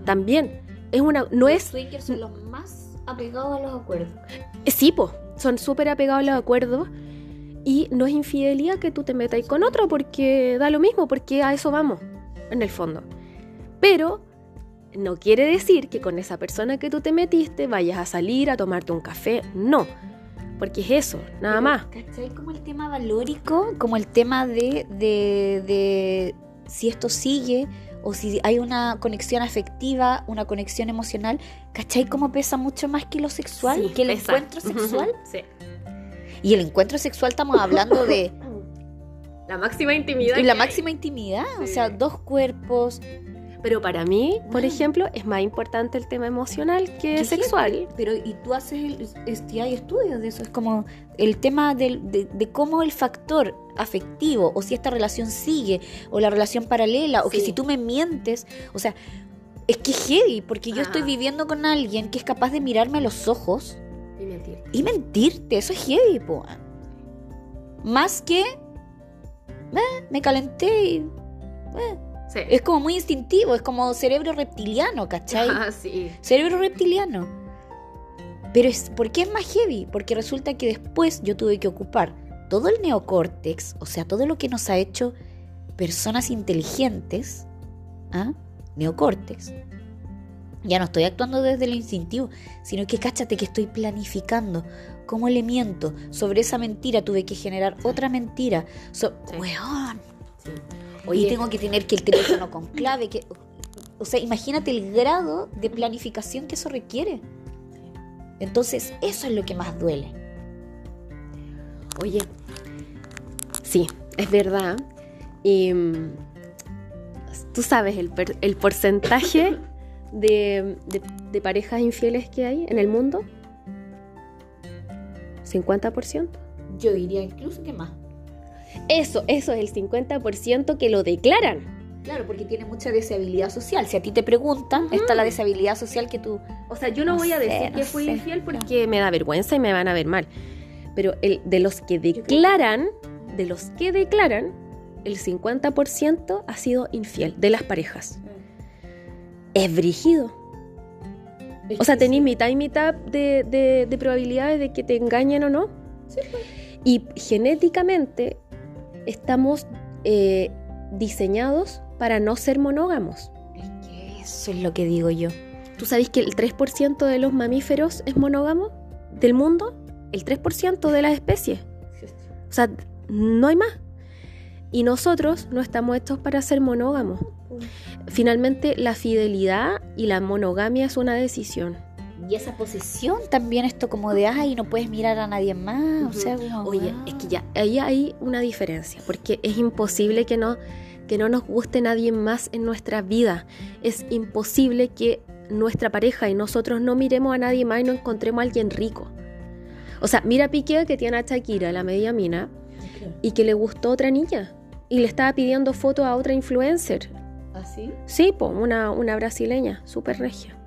también. Es una, no Los es, swingers son los más apegados a los acuerdos. eh, sí, po, son súper apegados a los acuerdos. Y no es infidelidad que tú te metas con otro porque da lo mismo, porque a eso vamos, en el fondo. Pero no quiere decir que con esa persona que tú te metiste vayas a salir a tomarte un café. No, porque es eso, nada Pero, más. ¿Cachai? Como el tema valórico, como el tema de, de, de si esto sigue o si hay una conexión afectiva, una conexión emocional. ¿Cachai? Como pesa mucho más que lo sexual, Sí, que el pesa. encuentro sexual. Sí. Y el encuentro sexual estamos hablando de [LAUGHS] La máxima intimidad. y la hay. máxima intimidad, o sea, dos cuerpos. Pero para mí, por ejemplo, es más importante el tema emocional que ¿Qué sexual. gente? Pero y tú haces, el, este, hay estudios de eso, es como el tema del- de, de cómo el factor afectivo, o si esta relación sigue, o la relación paralela, o que si tú me mientes, o sea, es que es heavy, porque yo estoy viviendo con alguien que es capaz de mirarme a los ojos Y mentir. y mentirte, eso es heavy, po. Más que "Eh, me calenté y eh". Sí. es como muy instintivo, es como cerebro reptiliano, ¿cachai? [LAUGHS] Ah, sí. Cerebro reptiliano. Pero es, ¿por qué es más heavy? Porque resulta que después yo tuve que ocupar todo el neocórtex, o sea, todo lo que nos ha hecho personas inteligentes, ¿ah? neocórtex. Ya no estoy actuando desde lo instintivo, sino que cáchate que estoy planificando cómo le miento. Sobre esa mentira tuve que generar otra mentira. So- Sí. Weón. sí. Oye, tengo que tener que el teléfono con clave, que o sea, imagínate el grado de planificación que eso requiere. Entonces, eso es lo que más duele. Oye, sí, es verdad. Y, mm, tú sabes el, per- el porcentaje [LAUGHS] de, de- de parejas infieles que hay en el mundo. 50%. Yo diría incluso que más. Eso, eso es el 50% que lo declaran. Claro, porque tiene mucha deshabilidad social. Si a ti te preguntan, está la deshabilidad social que tú... O sea, yo no, No voy a sé, decir no que fui sé, infiel porque me da vergüenza y me van a ver mal. Pero el, de los que declaran, de los que declaran, el 50% ha sido infiel de las parejas. Es brígido. O sea, tenéis mitad y mitad de, de- de probabilidades de que te engañen o no. Y genéticamente estamos eh, diseñados para no ser monógamos. Es que eso es lo que digo yo. ¿Tú sabes que el 3% de los mamíferos es monógamo del mundo? El 3% de las especies. O sea, no hay más. Y nosotros no estamos hechos para ser monógamos. Finalmente, la fidelidad y la monogamia es una decisión. Y esa posesión también, esto como de, ay, no puedes mirar a nadie más. O sea, como, Oye, ah. es que ya ahí hay una diferencia, porque es imposible que no, que no nos guste nadie más en nuestra vida. Es imposible que nuestra pareja y nosotros no miremos a nadie más y no encontremos a alguien rico. O sea, mira a Piqué que tiene a Shakira, la media mina, y que le gustó otra niña. Y le estaba pidiendo fotos a otra influencer. ¿Así? Sí, po, una, una brasileña, súper regia.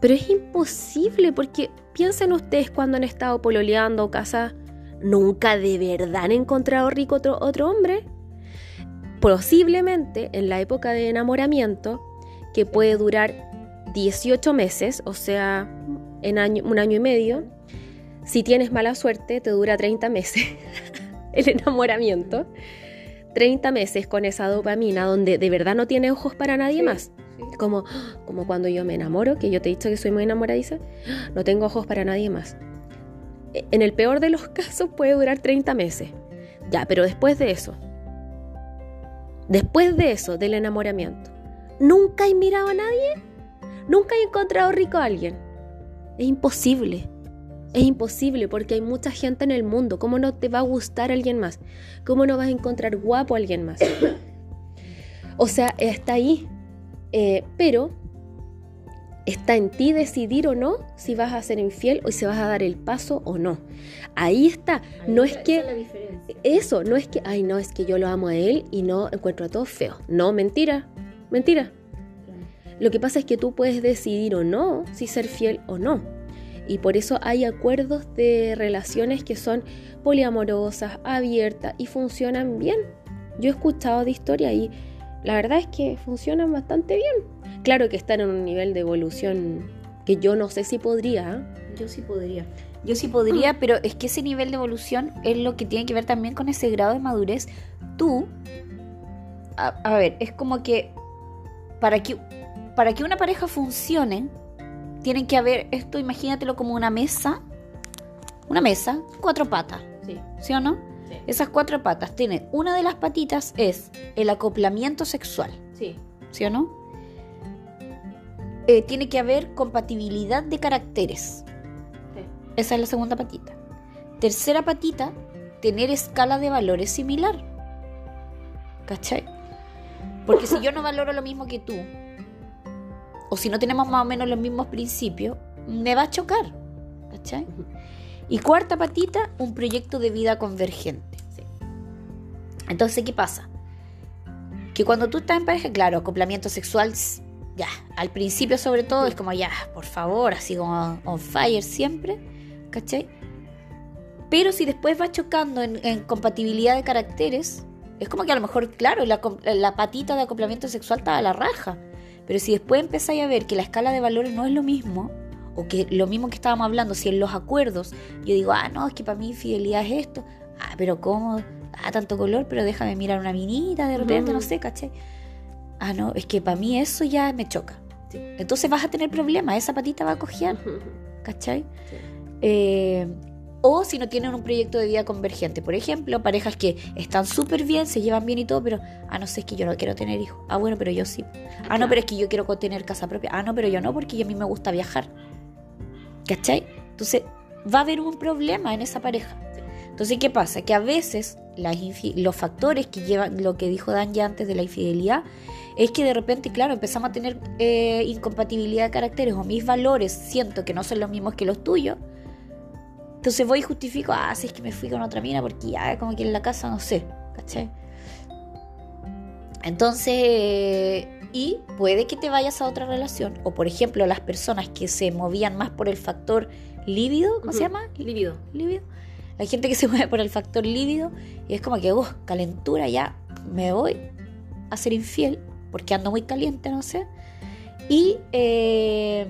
Pero es imposible porque piensen ustedes cuando han estado pololeando o casadas, nunca de verdad han encontrado rico otro, otro hombre. Posiblemente en la época de enamoramiento, que puede durar 18 meses, o sea, en año, un año y medio, si tienes mala suerte, te dura 30 meses [LAUGHS] el enamoramiento. 30 meses con esa dopamina donde de verdad no tiene ojos para nadie Sí, más. Como, como cuando yo me enamoro, que yo te he dicho que soy muy enamoradiza, no tengo ojos para nadie más. E- En el peor de los [LAUGHS] casos puede durar 30 meses. Ya, pero después de eso, después de eso, del enamoramiento, ¿nunca he mirado a nadie? ¿Nunca he encontrado rico a alguien? Es imposible. Es imposible porque hay mucha gente en el mundo. ¿Cómo no te va a gustar alguien más? ¿Cómo no vas a encontrar guapo a alguien más? [COUGHS] O sea, está ahí. Eh, pero está en ti decidir o no si vas a ser infiel o si vas a dar el paso o no. Ahí está. No es que... Eso, no es que, ay, no, es que yo lo amo a él y no encuentro a todos feos. No, mentira, mentira. Lo que pasa es que tú puedes decidir o no si ser fiel o no. Y por eso hay acuerdos de relaciones que son poliamorosas, abiertas y funcionan bien. Yo he escuchado de historia y la verdad es que funcionan bastante bien. Claro que están en un nivel de evolución que yo no sé si podría. ¿eh? Yo sí podría. Yo sí podría, pero es que ese nivel de evolución es lo que tiene que ver también con ese grado de madurez. Tú, a, a ver, es como que para que para que una pareja funcione, tienen que haber esto, imagínatelo como una mesa, una mesa, cuatro patas, Sí. ¿sí o no? Sí. Esas cuatro patas tienen, una de las patitas es el acoplamiento sexual, Sí. ¿sí o no? Eh, tiene que haber compatibilidad de caracteres. Esa es la segunda patita. Tercera patita, tener escala de valores similar. ¿Cachai? Porque si yo no valoro lo mismo que tú, o si no tenemos más o menos los mismos principios, me va a chocar. ¿Cachai? Y cuarta patita, un proyecto de vida convergente. Entonces, ¿qué pasa? Que cuando tú estás en pareja, claro, acoplamiento sexual, ya, al principio sobre todo es como ya, por favor, así como on fire siempre, ¿cachai? Pero si después va chocando en, compatibilidad de caracteres, es como que a lo mejor, claro, la, la patita de acoplamiento sexual estaba a la raja. Pero si después empezáis a ver que la escala de valores no es lo mismo, o que lo mismo que estábamos hablando, si en los acuerdos yo digo, ah, no, es que para mí fidelidad es esto, ah, pero ¿cómo? Ah, tanto color, pero déjame mirar una minita de repente, no sé, ¿cachai? Ah, no, es que para mí eso ya me choca. Entonces vas a tener problemas, esa patita va a cojear, ¿cachai? Eh, o si no tienen un proyecto de vida convergente. Por ejemplo, parejas que están súper bien, se llevan bien y todo, pero, ah, no sé, es que yo no quiero tener hijos. Ah, bueno, pero yo sí. Ah, no, pero es que yo quiero tener casa propia. Ah, no, pero yo no, porque a mí me gusta viajar. ¿Cachai? Entonces, va a haber un problema en esa pareja. Entonces, ¿qué pasa? Que a veces los factores que llevan, lo que dijo Dan ya antes de la infidelidad, es que de repente, claro, empezamos a tener eh, incompatibilidad de caracteres o mis valores siento que no son los mismos que los tuyos entonces voy y justifico, ah, si es que me fui con otra mina porque ya como que en la casa no sé, ¿cachai? Entonces, y puede que te vayas a otra relación, o por ejemplo, las personas que se movían más por el factor lívido, ¿cómo se llama? Lívido. Lívido. La gente que se [LAUGHS] mueve por el factor lívido y es como que, uh, calentura, ya me voy a ser infiel porque ando muy caliente, no sé. Y eh,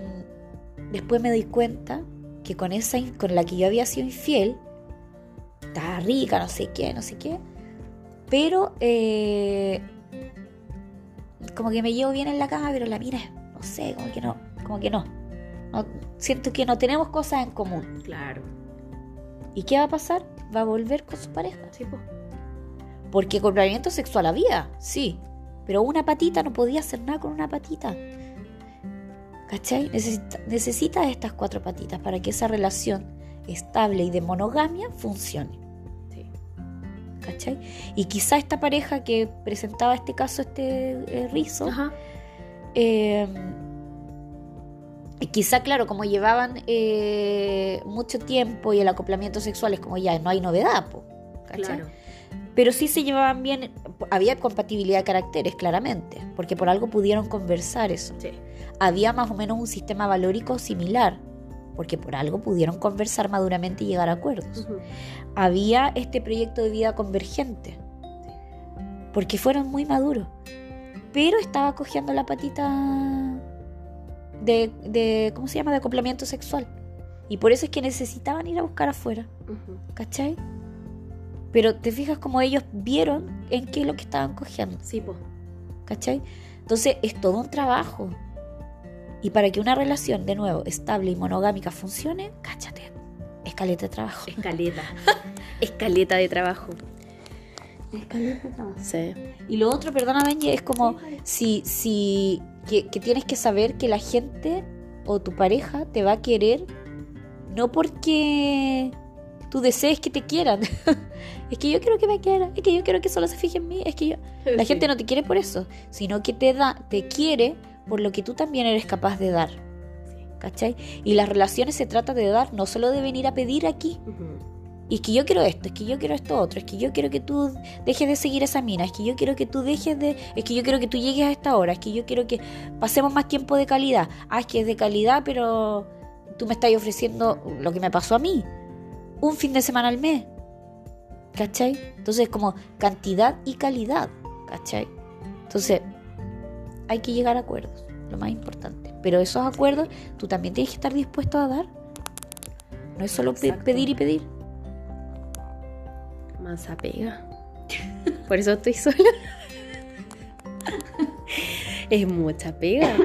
después me doy cuenta que con esa con la que yo había sido infiel, estaba rica, no sé qué, no sé qué, pero eh, como que me llevo bien en la cama, pero la mira, no sé, como que no, como que no. siento que no tenemos cosas en común. Claro. ¿Y qué va a pasar? Va a volver con su pareja. Sí, Porque acoplamiento sexual había, sí. Pero una patita no podía hacer nada con una patita. ¿Cachai? Necesita, estas cuatro patitas para que esa relación estable y de monogamia funcione. ¿Cachai? Y quizá esta pareja que presentaba este caso, este eh, rizo, eh, quizá, claro, como llevaban eh, mucho tiempo y el acoplamiento sexual es como ya no hay novedad, ¿cachai? Pero sí se llevaban bien, había compatibilidad de caracteres, claramente, porque por algo pudieron conversar eso. Sí había más o menos un sistema valórico similar, porque por algo pudieron conversar maduramente y llegar a acuerdos. Había este proyecto de vida convergente, porque fueron muy maduros, pero estaba cogiendo la patita de, ¿cómo se llama?, de acoplamiento sexual. Y por eso es que necesitaban ir a buscar afuera, ¿cachai? Pero te fijas como ellos vieron en qué es lo que estaban cogiendo. Sí, po. ¿Cachai? Entonces es todo un trabajo. Y para que una relación, de nuevo, estable y monogámica funcione, cáchate, escaleta de trabajo. Escaleta. [LAUGHS] escaleta de trabajo. Escaleta de trabajo. Sí. Y lo otro, perdona, Benji, es como si, si que, que tienes que saber que la gente o tu pareja te va a querer no porque tú desees que te quieran. [LAUGHS] es que yo quiero que me quieran, es que yo quiero que solo se fije en mí, es que yo... La [LAUGHS] gente no te quiere por eso, sino que te da, te quiere por lo que tú también eres capaz de dar. ¿Cachai? Y las relaciones se trata de dar, no solo de venir a pedir aquí. Y es que yo quiero esto, es que yo quiero esto otro, es que yo quiero que tú dejes de seguir esa mina, es que yo quiero que tú dejes de, es que yo quiero que tú llegues a esta hora, es que yo quiero que pasemos más tiempo de calidad. Ah, es que es de calidad, pero tú me estás ofreciendo lo que me pasó a mí, un fin de semana al mes. ¿Cachai? Entonces, como cantidad y calidad. ¿Cachai? Entonces, hay que llegar a acuerdos, lo más importante. Pero esos acuerdos tú también tienes que estar dispuesto a dar. No es solo pedir y pedir. Más apega. [LAUGHS] Por eso estoy sola. [LAUGHS] es mucha pega.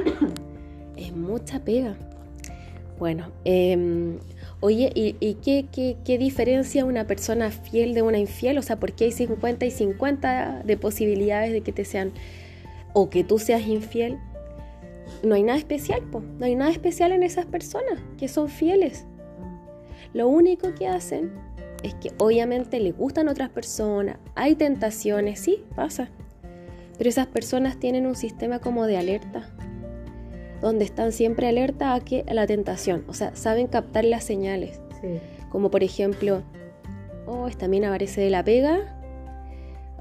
[COUGHS] es mucha pega. Bueno, em, oye, ¿y, qué, qué, qué, diferencia una persona fiel de una infiel? O sea, ¿por qué hay 50 y 50 de posibilidades de que te sean o que tú seas infiel, no hay nada especial, no hay nada especial en esas personas que son fieles. Lo único que hacen es que obviamente le gustan otras personas, hay tentaciones, sí, pasa. Pero esas personas tienen un sistema como de alerta, donde están siempre alerta a que a la tentación, o sea, saben captar las señales. Como por ejemplo, oh, esta mina parece de la pega.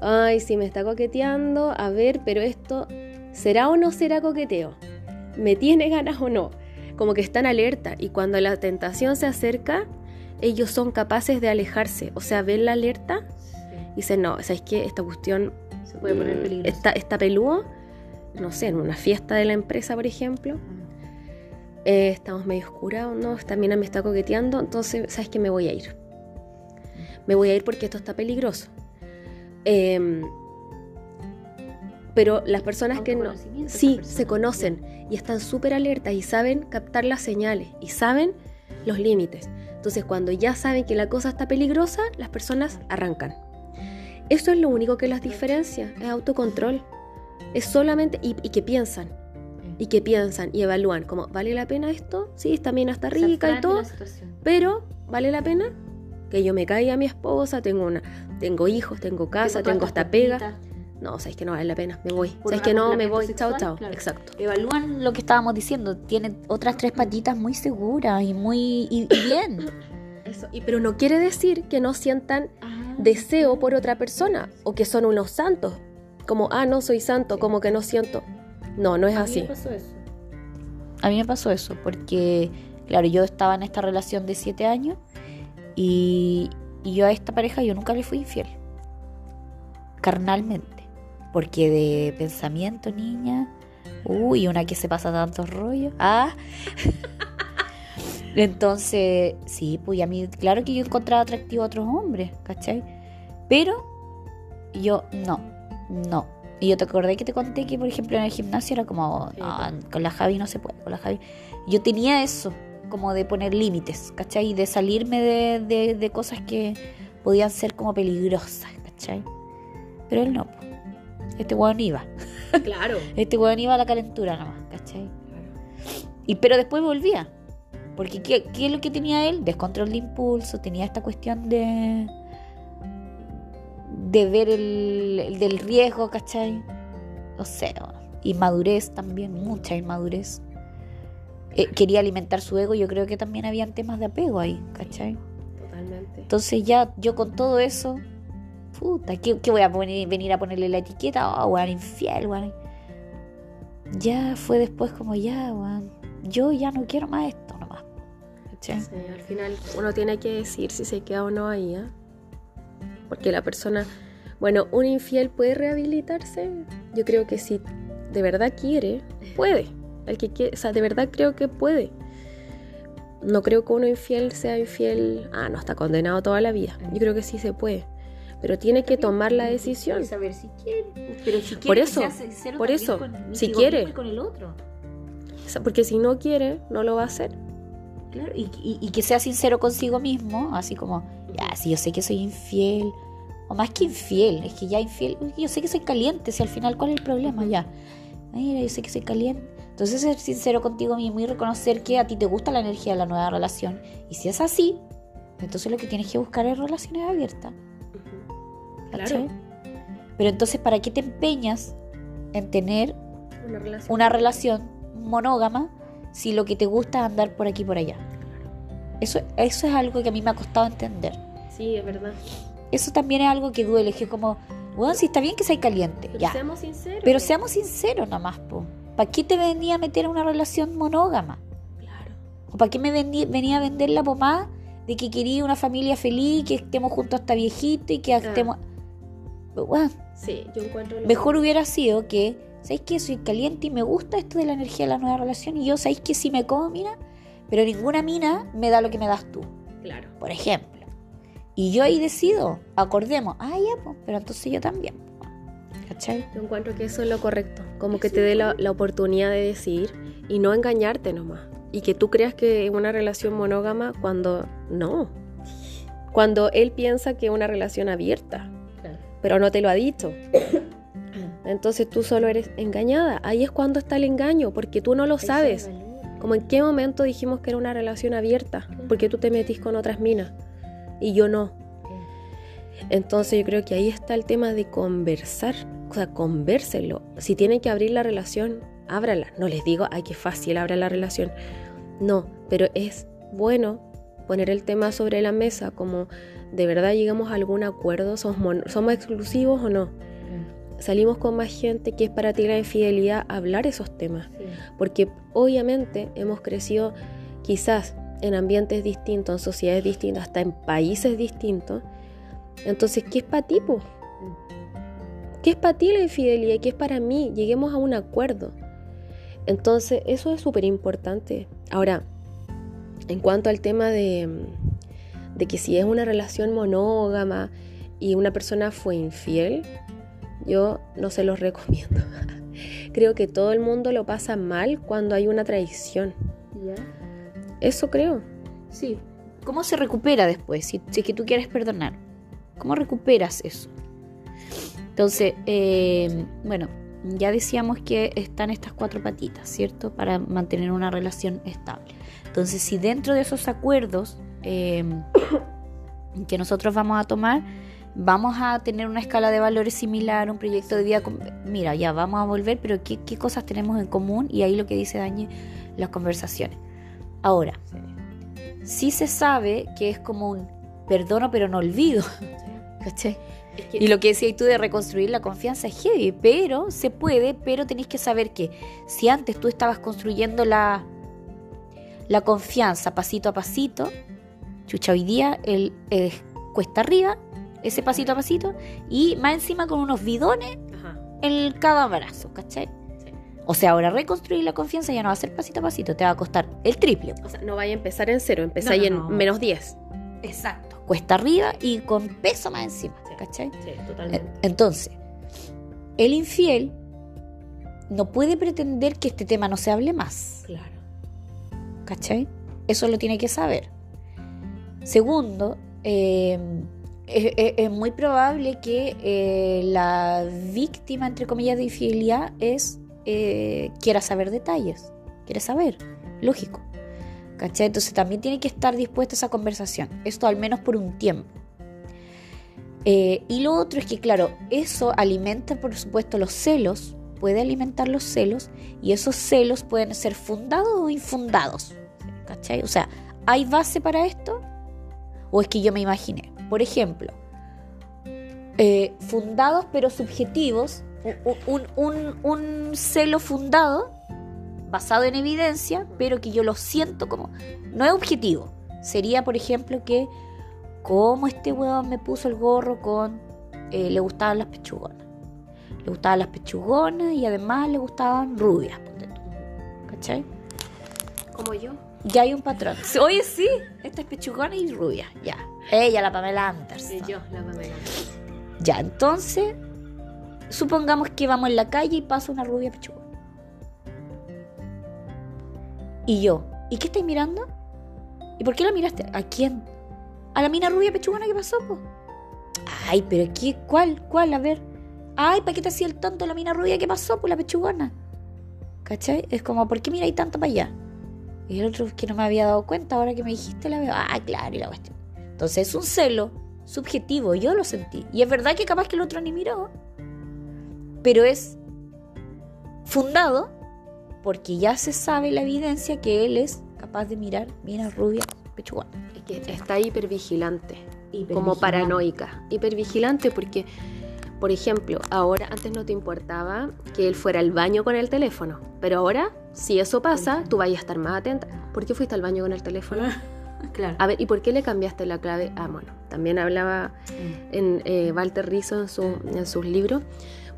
Ay, si me está coqueteando, a ver, pero esto, ¿será o no será coqueteo? ¿Me tiene ganas o no? Como que están alerta y cuando la tentación se acerca, ellos son capaces de alejarse, o sea, ven la alerta y dicen, no, ¿sabes qué? Esta cuestión se puede poner mm, peligrosa. Está, está pelúo, no sé, en una fiesta de la empresa, por ejemplo. Eh, estamos medio oscurados, ¿no? Esta mina me está coqueteando, entonces, ¿sabes qué? Me voy a ir. Me voy a ir porque esto está peligroso. Em, pero las personas que no... Sí, se conocen y están súper alertas y saben captar las señales y saben los límites. Entonces, cuando ya saben que la cosa está peligrosa, las personas arrancan. Eso es lo único que las diferencia, es autocontrol. Es solamente, y, y que piensan, y que piensan y evalúan, como, ¿vale la pena esto? Sí, esta mina está rica y todo, pero ¿vale la pena? Que yo me caiga a mi esposa, tengo una, tengo hijos, tengo casa, tengo esta pega. No, sabes que no vale la pena, me voy. Por Sabes que no, me voy. Chao, sexual, chao. claro. Exacto. Evalúan lo que estábamos diciendo. Tienen otras tres patitas muy seguras y muy y, y bien. [COUGHS] Eso, y, pero no quiere decir que no sientan Ah. deseo por otra persona o que son unos santos. Como, ah, no soy santo, como que no siento. No, no es A mí así. me pasó eso. A mí me pasó eso porque, claro, yo estaba en esta relación de siete años y, y yo a esta pareja yo nunca le fui infiel. Carnalmente. Porque de pensamiento, niña. Uy, una que se pasa tantos rollos. Ah. [LAUGHS] Entonces, sí, pues a mí, claro que yo encontraba atractivo a otros hombres, ¿cachai? Pero yo no, no. Y yo te acordé que te conté que, por ejemplo, en el gimnasio era como, "No, pues. con la Javi no se puede, con la Javi. Yo tenía eso, como de poner límites, ¿cachai? Y de salirme de, de- de cosas que podían ser como peligrosas, ¿cachai? Pero él no, este weón iba. [LAUGHS] Claro. Este weón iba a la calentura nomás, ¿cachai? Y pero después volvía. Porque ¿qué, qué es lo que tenía él? Descontrol de impulso, tenía esta cuestión de de ver el, el del riesgo, ¿cachai? O sea, inmadurez también, mucha inmadurez. Eh, quería alimentar su ego, yo creo que también habían temas de apego ahí, ¿cachai? Totalmente. Entonces ya yo con todo eso, puta, ¿qué, qué voy a poner, venir a ponerle la etiqueta? Oh, weón, infiel, weón. Ya fue después como ya, weón, yo ya no quiero más esto nomás. ¿cachai? Sí, al final uno tiene que decir si se queda o no ahí, ¿ah? Porque la persona, bueno, un infiel puede rehabilitarse. Yo creo que si de verdad quiere, puede. El que quiere, o sea, de verdad creo que puede. No creo que uno infiel sea infiel, ah, no está condenado toda la vida. Yo creo que sí se puede. Pero tiene que tomar la decisión. saber si quiere. Pero si quiere Por eso, por eso, con el si quiere. con el otro. Porque si no quiere, no lo va a hacer. Claro, y, y- y que sea sincero consigo mismo, así como, ya, si yo sé que soy infiel, o más que infiel, es que ya infiel, yo sé que soy caliente, si al final, ¿cuál es el problema? Ya, mira, yo sé que soy caliente. Entonces, ser sincero contigo mismo y reconocer que a ti te gusta la energía de la nueva relación. Y si es así, entonces lo que tienes que buscar es relaciones abiertas. Claro. Pero entonces, ¿para qué te empeñas en tener Una relación. una relación monógama si lo que te gusta es andar por aquí y por allá. Eso, eso es algo que a mí me ha costado entender. Sí, es verdad. Eso también es algo que duele, que es como, bueno, si está bien que seas caliente, Pero ya. seamos sinceros. Pero seamos sinceros nomás, po. ¿Para qué te venía a meter en una relación monógama? Claro. ¿O para qué me venía a vender la pomada de que quería una familia feliz, que estemos juntos hasta viejito y que estemos... Bueno, Sí, yo encuentro lo Mejor hubiera sido que, ¿sabéis que soy caliente y me gusta esto de la energía de la nueva relación? Y yo, ¿sabéis que si me como mina? Pero ninguna mina me da lo que me das tú, Claro. por ejemplo. Y yo ahí decido, acordemos, ah, ya, pues, pero entonces yo también. ¿Cachai? Yo encuentro que eso es lo correcto. Como que te dé la, la oportunidad de decidir y no engañarte nomás. Y que tú creas que es una relación monógama cuando no. Cuando él piensa que es una relación abierta, pero no te lo ha dicho. [COUGHS] Entonces tú solo eres engañada. Ahí es cuando está el engaño, porque tú no lo sabes. Como en qué momento dijimos que era una relación abierta, porque tú te metís con otras minas y yo no. Entonces yo creo que ahí está el tema de conversar o sea, convérselo. Si tienen que abrir la relación, ábrala. No les digo, ay, qué fácil, abra la relación. No, pero es bueno poner el tema sobre la mesa como de verdad llegamos a algún acuerdo, somos, somos exclusivos o no. Salimos con más gente que es para ti la infidelidad, hablar esos temas. Porque obviamente hemos crecido quizás en ambientes distintos, en sociedades distintas, hasta en países distintos. Entonces, ¿qué es para ti? Po? ¿Qué es para ti la infidelidad? ¿Qué es para mí? Lleguemos a un acuerdo. Entonces, eso es súper importante. Ahora, en cuanto al tema de, de que si es una relación monógama y una persona fue infiel, yo no se los [LAUGHS] recomiendo. creo que todo el mundo lo pasa mal cuando hay una traición. Eso creo. Sí. ¿Cómo se recupera después? Si, es que tú quieres perdonar. ¿Cómo recuperas eso? Entonces, eh, bueno, ya decíamos que están estas cuatro patitas, ¿cierto? Para mantener una relación estable. Entonces, si dentro de esos acuerdos eh, que nosotros vamos a tomar, vamos a tener una escala de valores similar, un proyecto de vida, mira, ya vamos a volver, pero ¿qué, cosas tenemos en común? Y ahí lo que dice Dañe, las conversaciones. Ahora, sí. se sabe que es como un perdono pero no olvido, ¿cachai? Y lo que decías tú de reconstruir la confianza es heavy, pero se puede, pero tenéis que saber que si antes tú estabas construyendo la, la confianza pasito a pasito, chucha, hoy día el, cuesta arriba ese pasito a pasito, y más encima con unos bidones en cada brazo, ¿cachai? O sea, ahora reconstruir la confianza ya no va a ser pasito a pasito, te va a costar el triple. O sea, no vaya a empezar en cero, empezáis en menos 10. Exacto. Cuesta arriba y con peso más encima, ¿cachai? Sí, totalmente. Entonces, el infiel no puede pretender que este tema no se hable más. Claro. ¿Cachai? Eso lo tiene que saber. Segundo, eh, es, muy probable que eh, la víctima, entre comillas, de infidelidad es eh, quiera saber detalles, quiere saber, lógico. ¿Cachai? Entonces también tiene que estar dispuesta esa conversación, esto al menos por un tiempo. Eh, y lo otro es que, claro, eso alimenta, por supuesto, los celos, puede alimentar los celos, y esos celos pueden ser fundados o infundados. O sea, ¿hay base para esto? ¿O es que yo me imaginé? Por ejemplo, eh, fundados pero subjetivos, un, celo fundado, basado en evidencia, pero que yo lo siento como... No es objetivo. Sería, por ejemplo, que como este huevón me puso el gorro con... Eh, le gustaban las pechugonas. Le gustaban las pechugonas y además le gustaban rubias. ¿Cachai? Como yo. Ya hay un patrón. [LAUGHS] Oye, sí, esta es pechugona y rubia, ya. Ella, la Pamela Anderson. Y yo, la Pamela Anderson. Ya, entonces, supongamos que vamos en la calle y pasa una rubia pechugona. Y yo, ¿y qué estáis mirando? ¿Y por qué la miraste? ¿A quién? ¿A la mina rubia pechugona que pasó, po? Ay, pero ¿qué? ¿Cuál? ¿Cuál? A ver. Ay, ¿para qué te hacía el tonto la mina rubia que pasó, por la pechugona? ¿Cachai? Es como, ¿por qué miráis tanto para allá? Y el otro que no me había dado cuenta, ahora que me dijiste la veo. Ah, claro, y la cuestión. Entonces es un celo subjetivo, yo lo sentí. Y es verdad que capaz que el otro ni miró, pero es fundado porque ya se sabe la evidencia que él es capaz de mirar bien a rubia pechugana. Es que está hipervigilante, hipervigilante, como paranoica. Hipervigilante porque por ejemplo, ahora antes no te importaba que él fuera al baño con el teléfono, pero ahora, si eso pasa, tú vas a estar más atenta. ¿Por qué fuiste al baño con el teléfono? [LAUGHS] Claro. A ver, ¿y por qué le cambiaste la clave? Ah, bueno, también hablaba mm. en eh, Walter Rizzo en, su, en sus libros.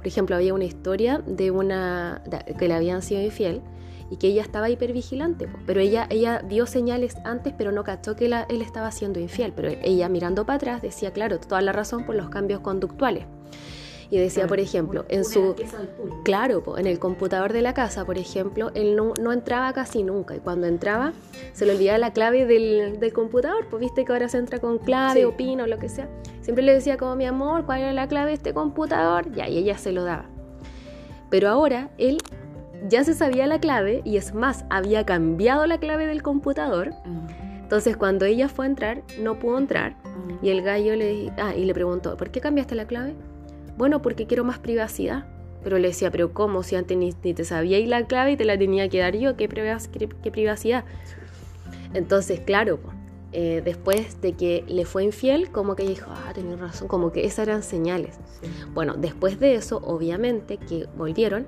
Por ejemplo, había una historia de una que le habían sido infiel y que ella estaba hipervigilante, pero ella, ella dio señales antes, pero no cachó que él estaba siendo infiel, pero ella mirando para atrás decía, claro, toda la razón por los cambios conductuales. Y decía, por ejemplo, en su... Claro, en el computador de la casa, por ejemplo, él no, entraba casi nunca. Y cuando entraba, se le olvidaba la clave del, computador. Pues viste que ahora se entra con clave o pin o lo que sea. Siempre le decía como, mi amor, ¿cuál era la clave de este computador? Ya, y ella se lo daba. Pero ahora él ya se sabía la clave y es más, había cambiado la clave del computador. Ah. Entonces cuando ella fue a entrar, no pudo entrar. Ah. Y el gallo le, ah, y le preguntó, ¿por qué cambiaste la clave? Bueno, porque quiero más privacidad. Pero le decía, pero ¿cómo? Si antes ni, te sabía y la clave y te la tenía que dar yo, ¿qué, privacidad? Entonces, claro, eh, después de que le fue infiel, como que dijo, ah, tenía razón, como que esas eran señales. Bueno, después de eso, obviamente que volvieron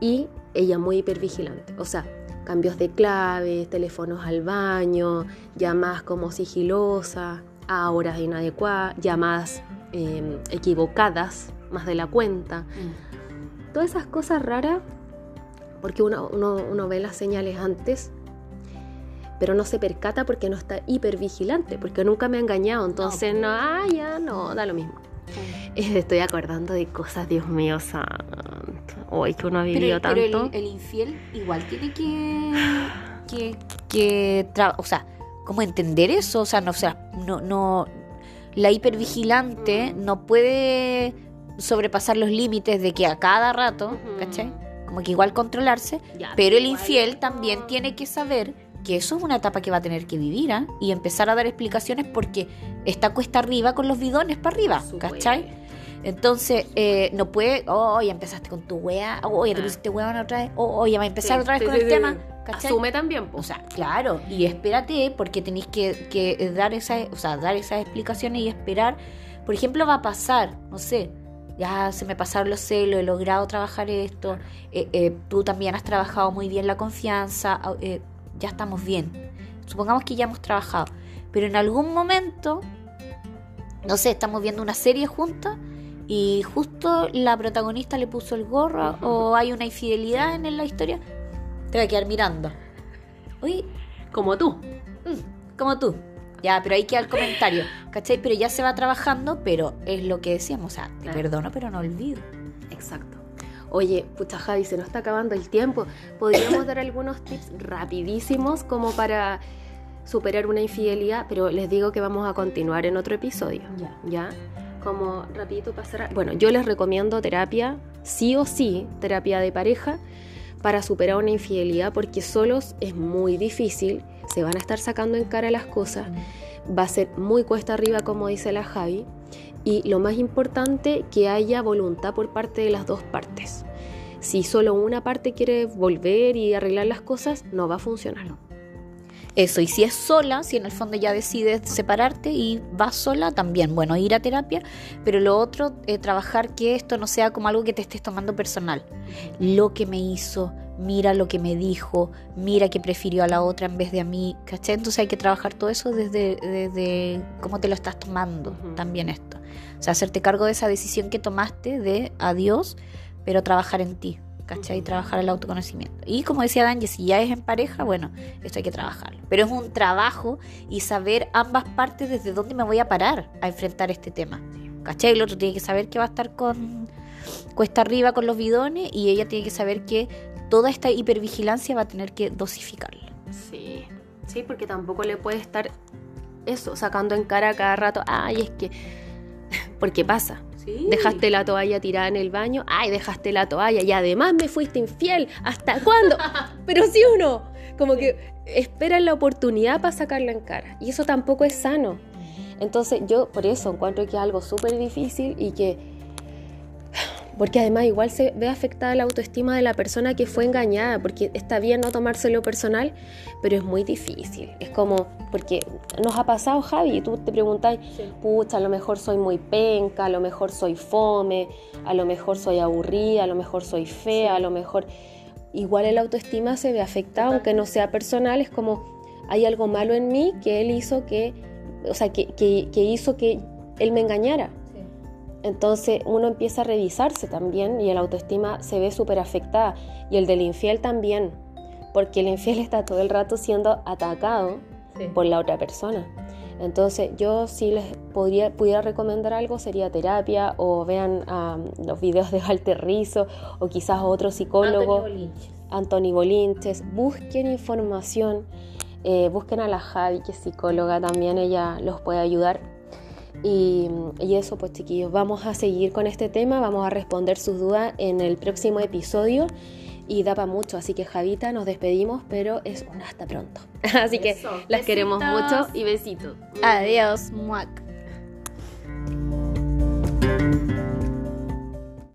y ella muy hipervigilante. O sea, cambios de claves, teléfonos al baño, llamadas como sigilosas, a horas inadecuadas, llamadas em, equivocadas, más de la cuenta. Mm. Todas esas cosas raras, porque uno, uno, ve las señales antes, pero no se percata porque no está hipervigilante, porque nunca me ha engañado, entonces no, ah, ya no, da lo mismo. Estoy acordando de cosas, Dios mío, santo. Hoy que uno ha vivido tanto. Pero el, infiel igual tiene que. que, que o sea, ¿cómo entender eso? O sea, no, o sea, no, no. La hipervigilante no puede sobrepasar los límites de que a cada rato, ¿cachai? Como que igual controlarse, pero el infiel también tiene que saber que eso es una etapa que va a tener que vivir ¿ah? y empezar a dar explicaciones porque está cuesta arriba con los bidones para arriba, ¿cachai? Entonces, eh, no puede, oh, ya empezaste con tu wea, oh, ya te ah. pusiste wea otra vez, oh, ya va a empezar otra vez con el tema. ¿cachai? Asume también, O sea, claro, y espérate, porque tenéis que, que, dar, esa, o sea, dar esas explicaciones y esperar. Por ejemplo, va a pasar, no sé, ya se me pasaron los celos, he logrado trabajar esto, eh, eh, tú también has trabajado muy bien la confianza, ya estamos bien. Supongamos que ya hemos trabajado, pero en algún momento, no sé, estamos viendo una serie juntas y justo la protagonista le puso el gorro o hay una infidelidad en la historia, te voy a quedar mirando. Uy, como tú. Mm, como tú. Ya, pero hay que el comentario, ¿cachai? Pero ya se va trabajando, pero es lo que decíamos, o sea, te perdono, pero no olvido. Exacto. Oye, pucha Javi, se nos está acabando el tiempo. ¿Podríamos [COUGHS] dar algunos tips rapidísimos como para superar una infidelidad? Pero les digo que vamos a continuar en otro episodio. Ya. ¿Ya? Como rapidito pasar. Bueno, yo les recomiendo terapia, sí o sí, terapia de pareja para superar una infidelidad porque solos es muy difícil, se van a estar sacando en cara las cosas, va a ser muy cuesta arriba como dice la Javi y lo más importante, que haya voluntad por parte de las dos partes. Si solo una parte quiere volver y arreglar las cosas, no va a funcionar. Eso, y si es sola, si en el fondo ya decides separarte y vas sola, también, bueno, ir a terapia, pero lo otro, eh, trabajar que esto no sea como algo que te estés tomando personal. Lo que me hizo, mira lo que me dijo, mira que prefirió a la otra en vez de a mí, ¿cachai? Entonces hay que trabajar todo eso desde, desde cómo te lo estás tomando también esto. O sea, hacerte cargo de esa decisión que tomaste de adiós, pero trabajar en ti. ¿Cachai? Trabajar el autoconocimiento. Y como decía Danje, si ya es en pareja, bueno, esto hay que trabajarlo. Pero es un trabajo y saber ambas partes desde dónde me voy a parar a enfrentar este tema. ¿Cachai? El otro tiene que saber que va a estar con cuesta arriba con los bidones y ella tiene que saber que toda esta hipervigilancia va a tener que dosificarla. Sí, sí, porque tampoco le puede estar eso, sacando en cara cada rato, ay, es que, [LAUGHS] porque pasa, Dejaste la toalla tirada en el baño. Ay, dejaste la toalla. Y además me fuiste infiel. ¿Hasta cuándo? [LAUGHS] Pero sí uno. Como que esperan la oportunidad para sacarla en cara. Y eso tampoco es sano. Entonces yo por eso encuentro que es algo súper difícil y que porque además igual se ve afectada la autoestima de la persona que fue engañada, porque está bien no tomárselo personal, pero es muy difícil. Es como, porque nos ha pasado, Javi, y tú te preguntas, pucha, a lo mejor soy muy penca, a lo mejor soy fome, a lo mejor soy aburrida, a lo mejor soy fea, a lo mejor... Igual el autoestima se ve afectada, aunque no sea personal, es como, hay algo malo en mí que él hizo que, o sea, que, que hizo que él me engañara. Entonces uno empieza a revisarse también y el autoestima se ve súper afectada y el del infiel también, porque el infiel [LAUGHS] está todo el rato siendo atacado por la otra persona. Entonces yo si les podría, pudiera recomendar algo sería terapia o vean los videos de Walter Rizzo o quizás otro psicólogo. Anthony Bolinches. Busquen información, eh, busquen a la Javi que es psicóloga también, ella los puede ayudar y, eso, pues chiquillos, vamos a seguir con este tema, vamos a responder sus dudas en el próximo episodio. Y da para mucho, así que Javita, nos despedimos, pero es un hasta pronto. [LAUGHS] Así que las queremos mucho y besitos. Adiós, muac.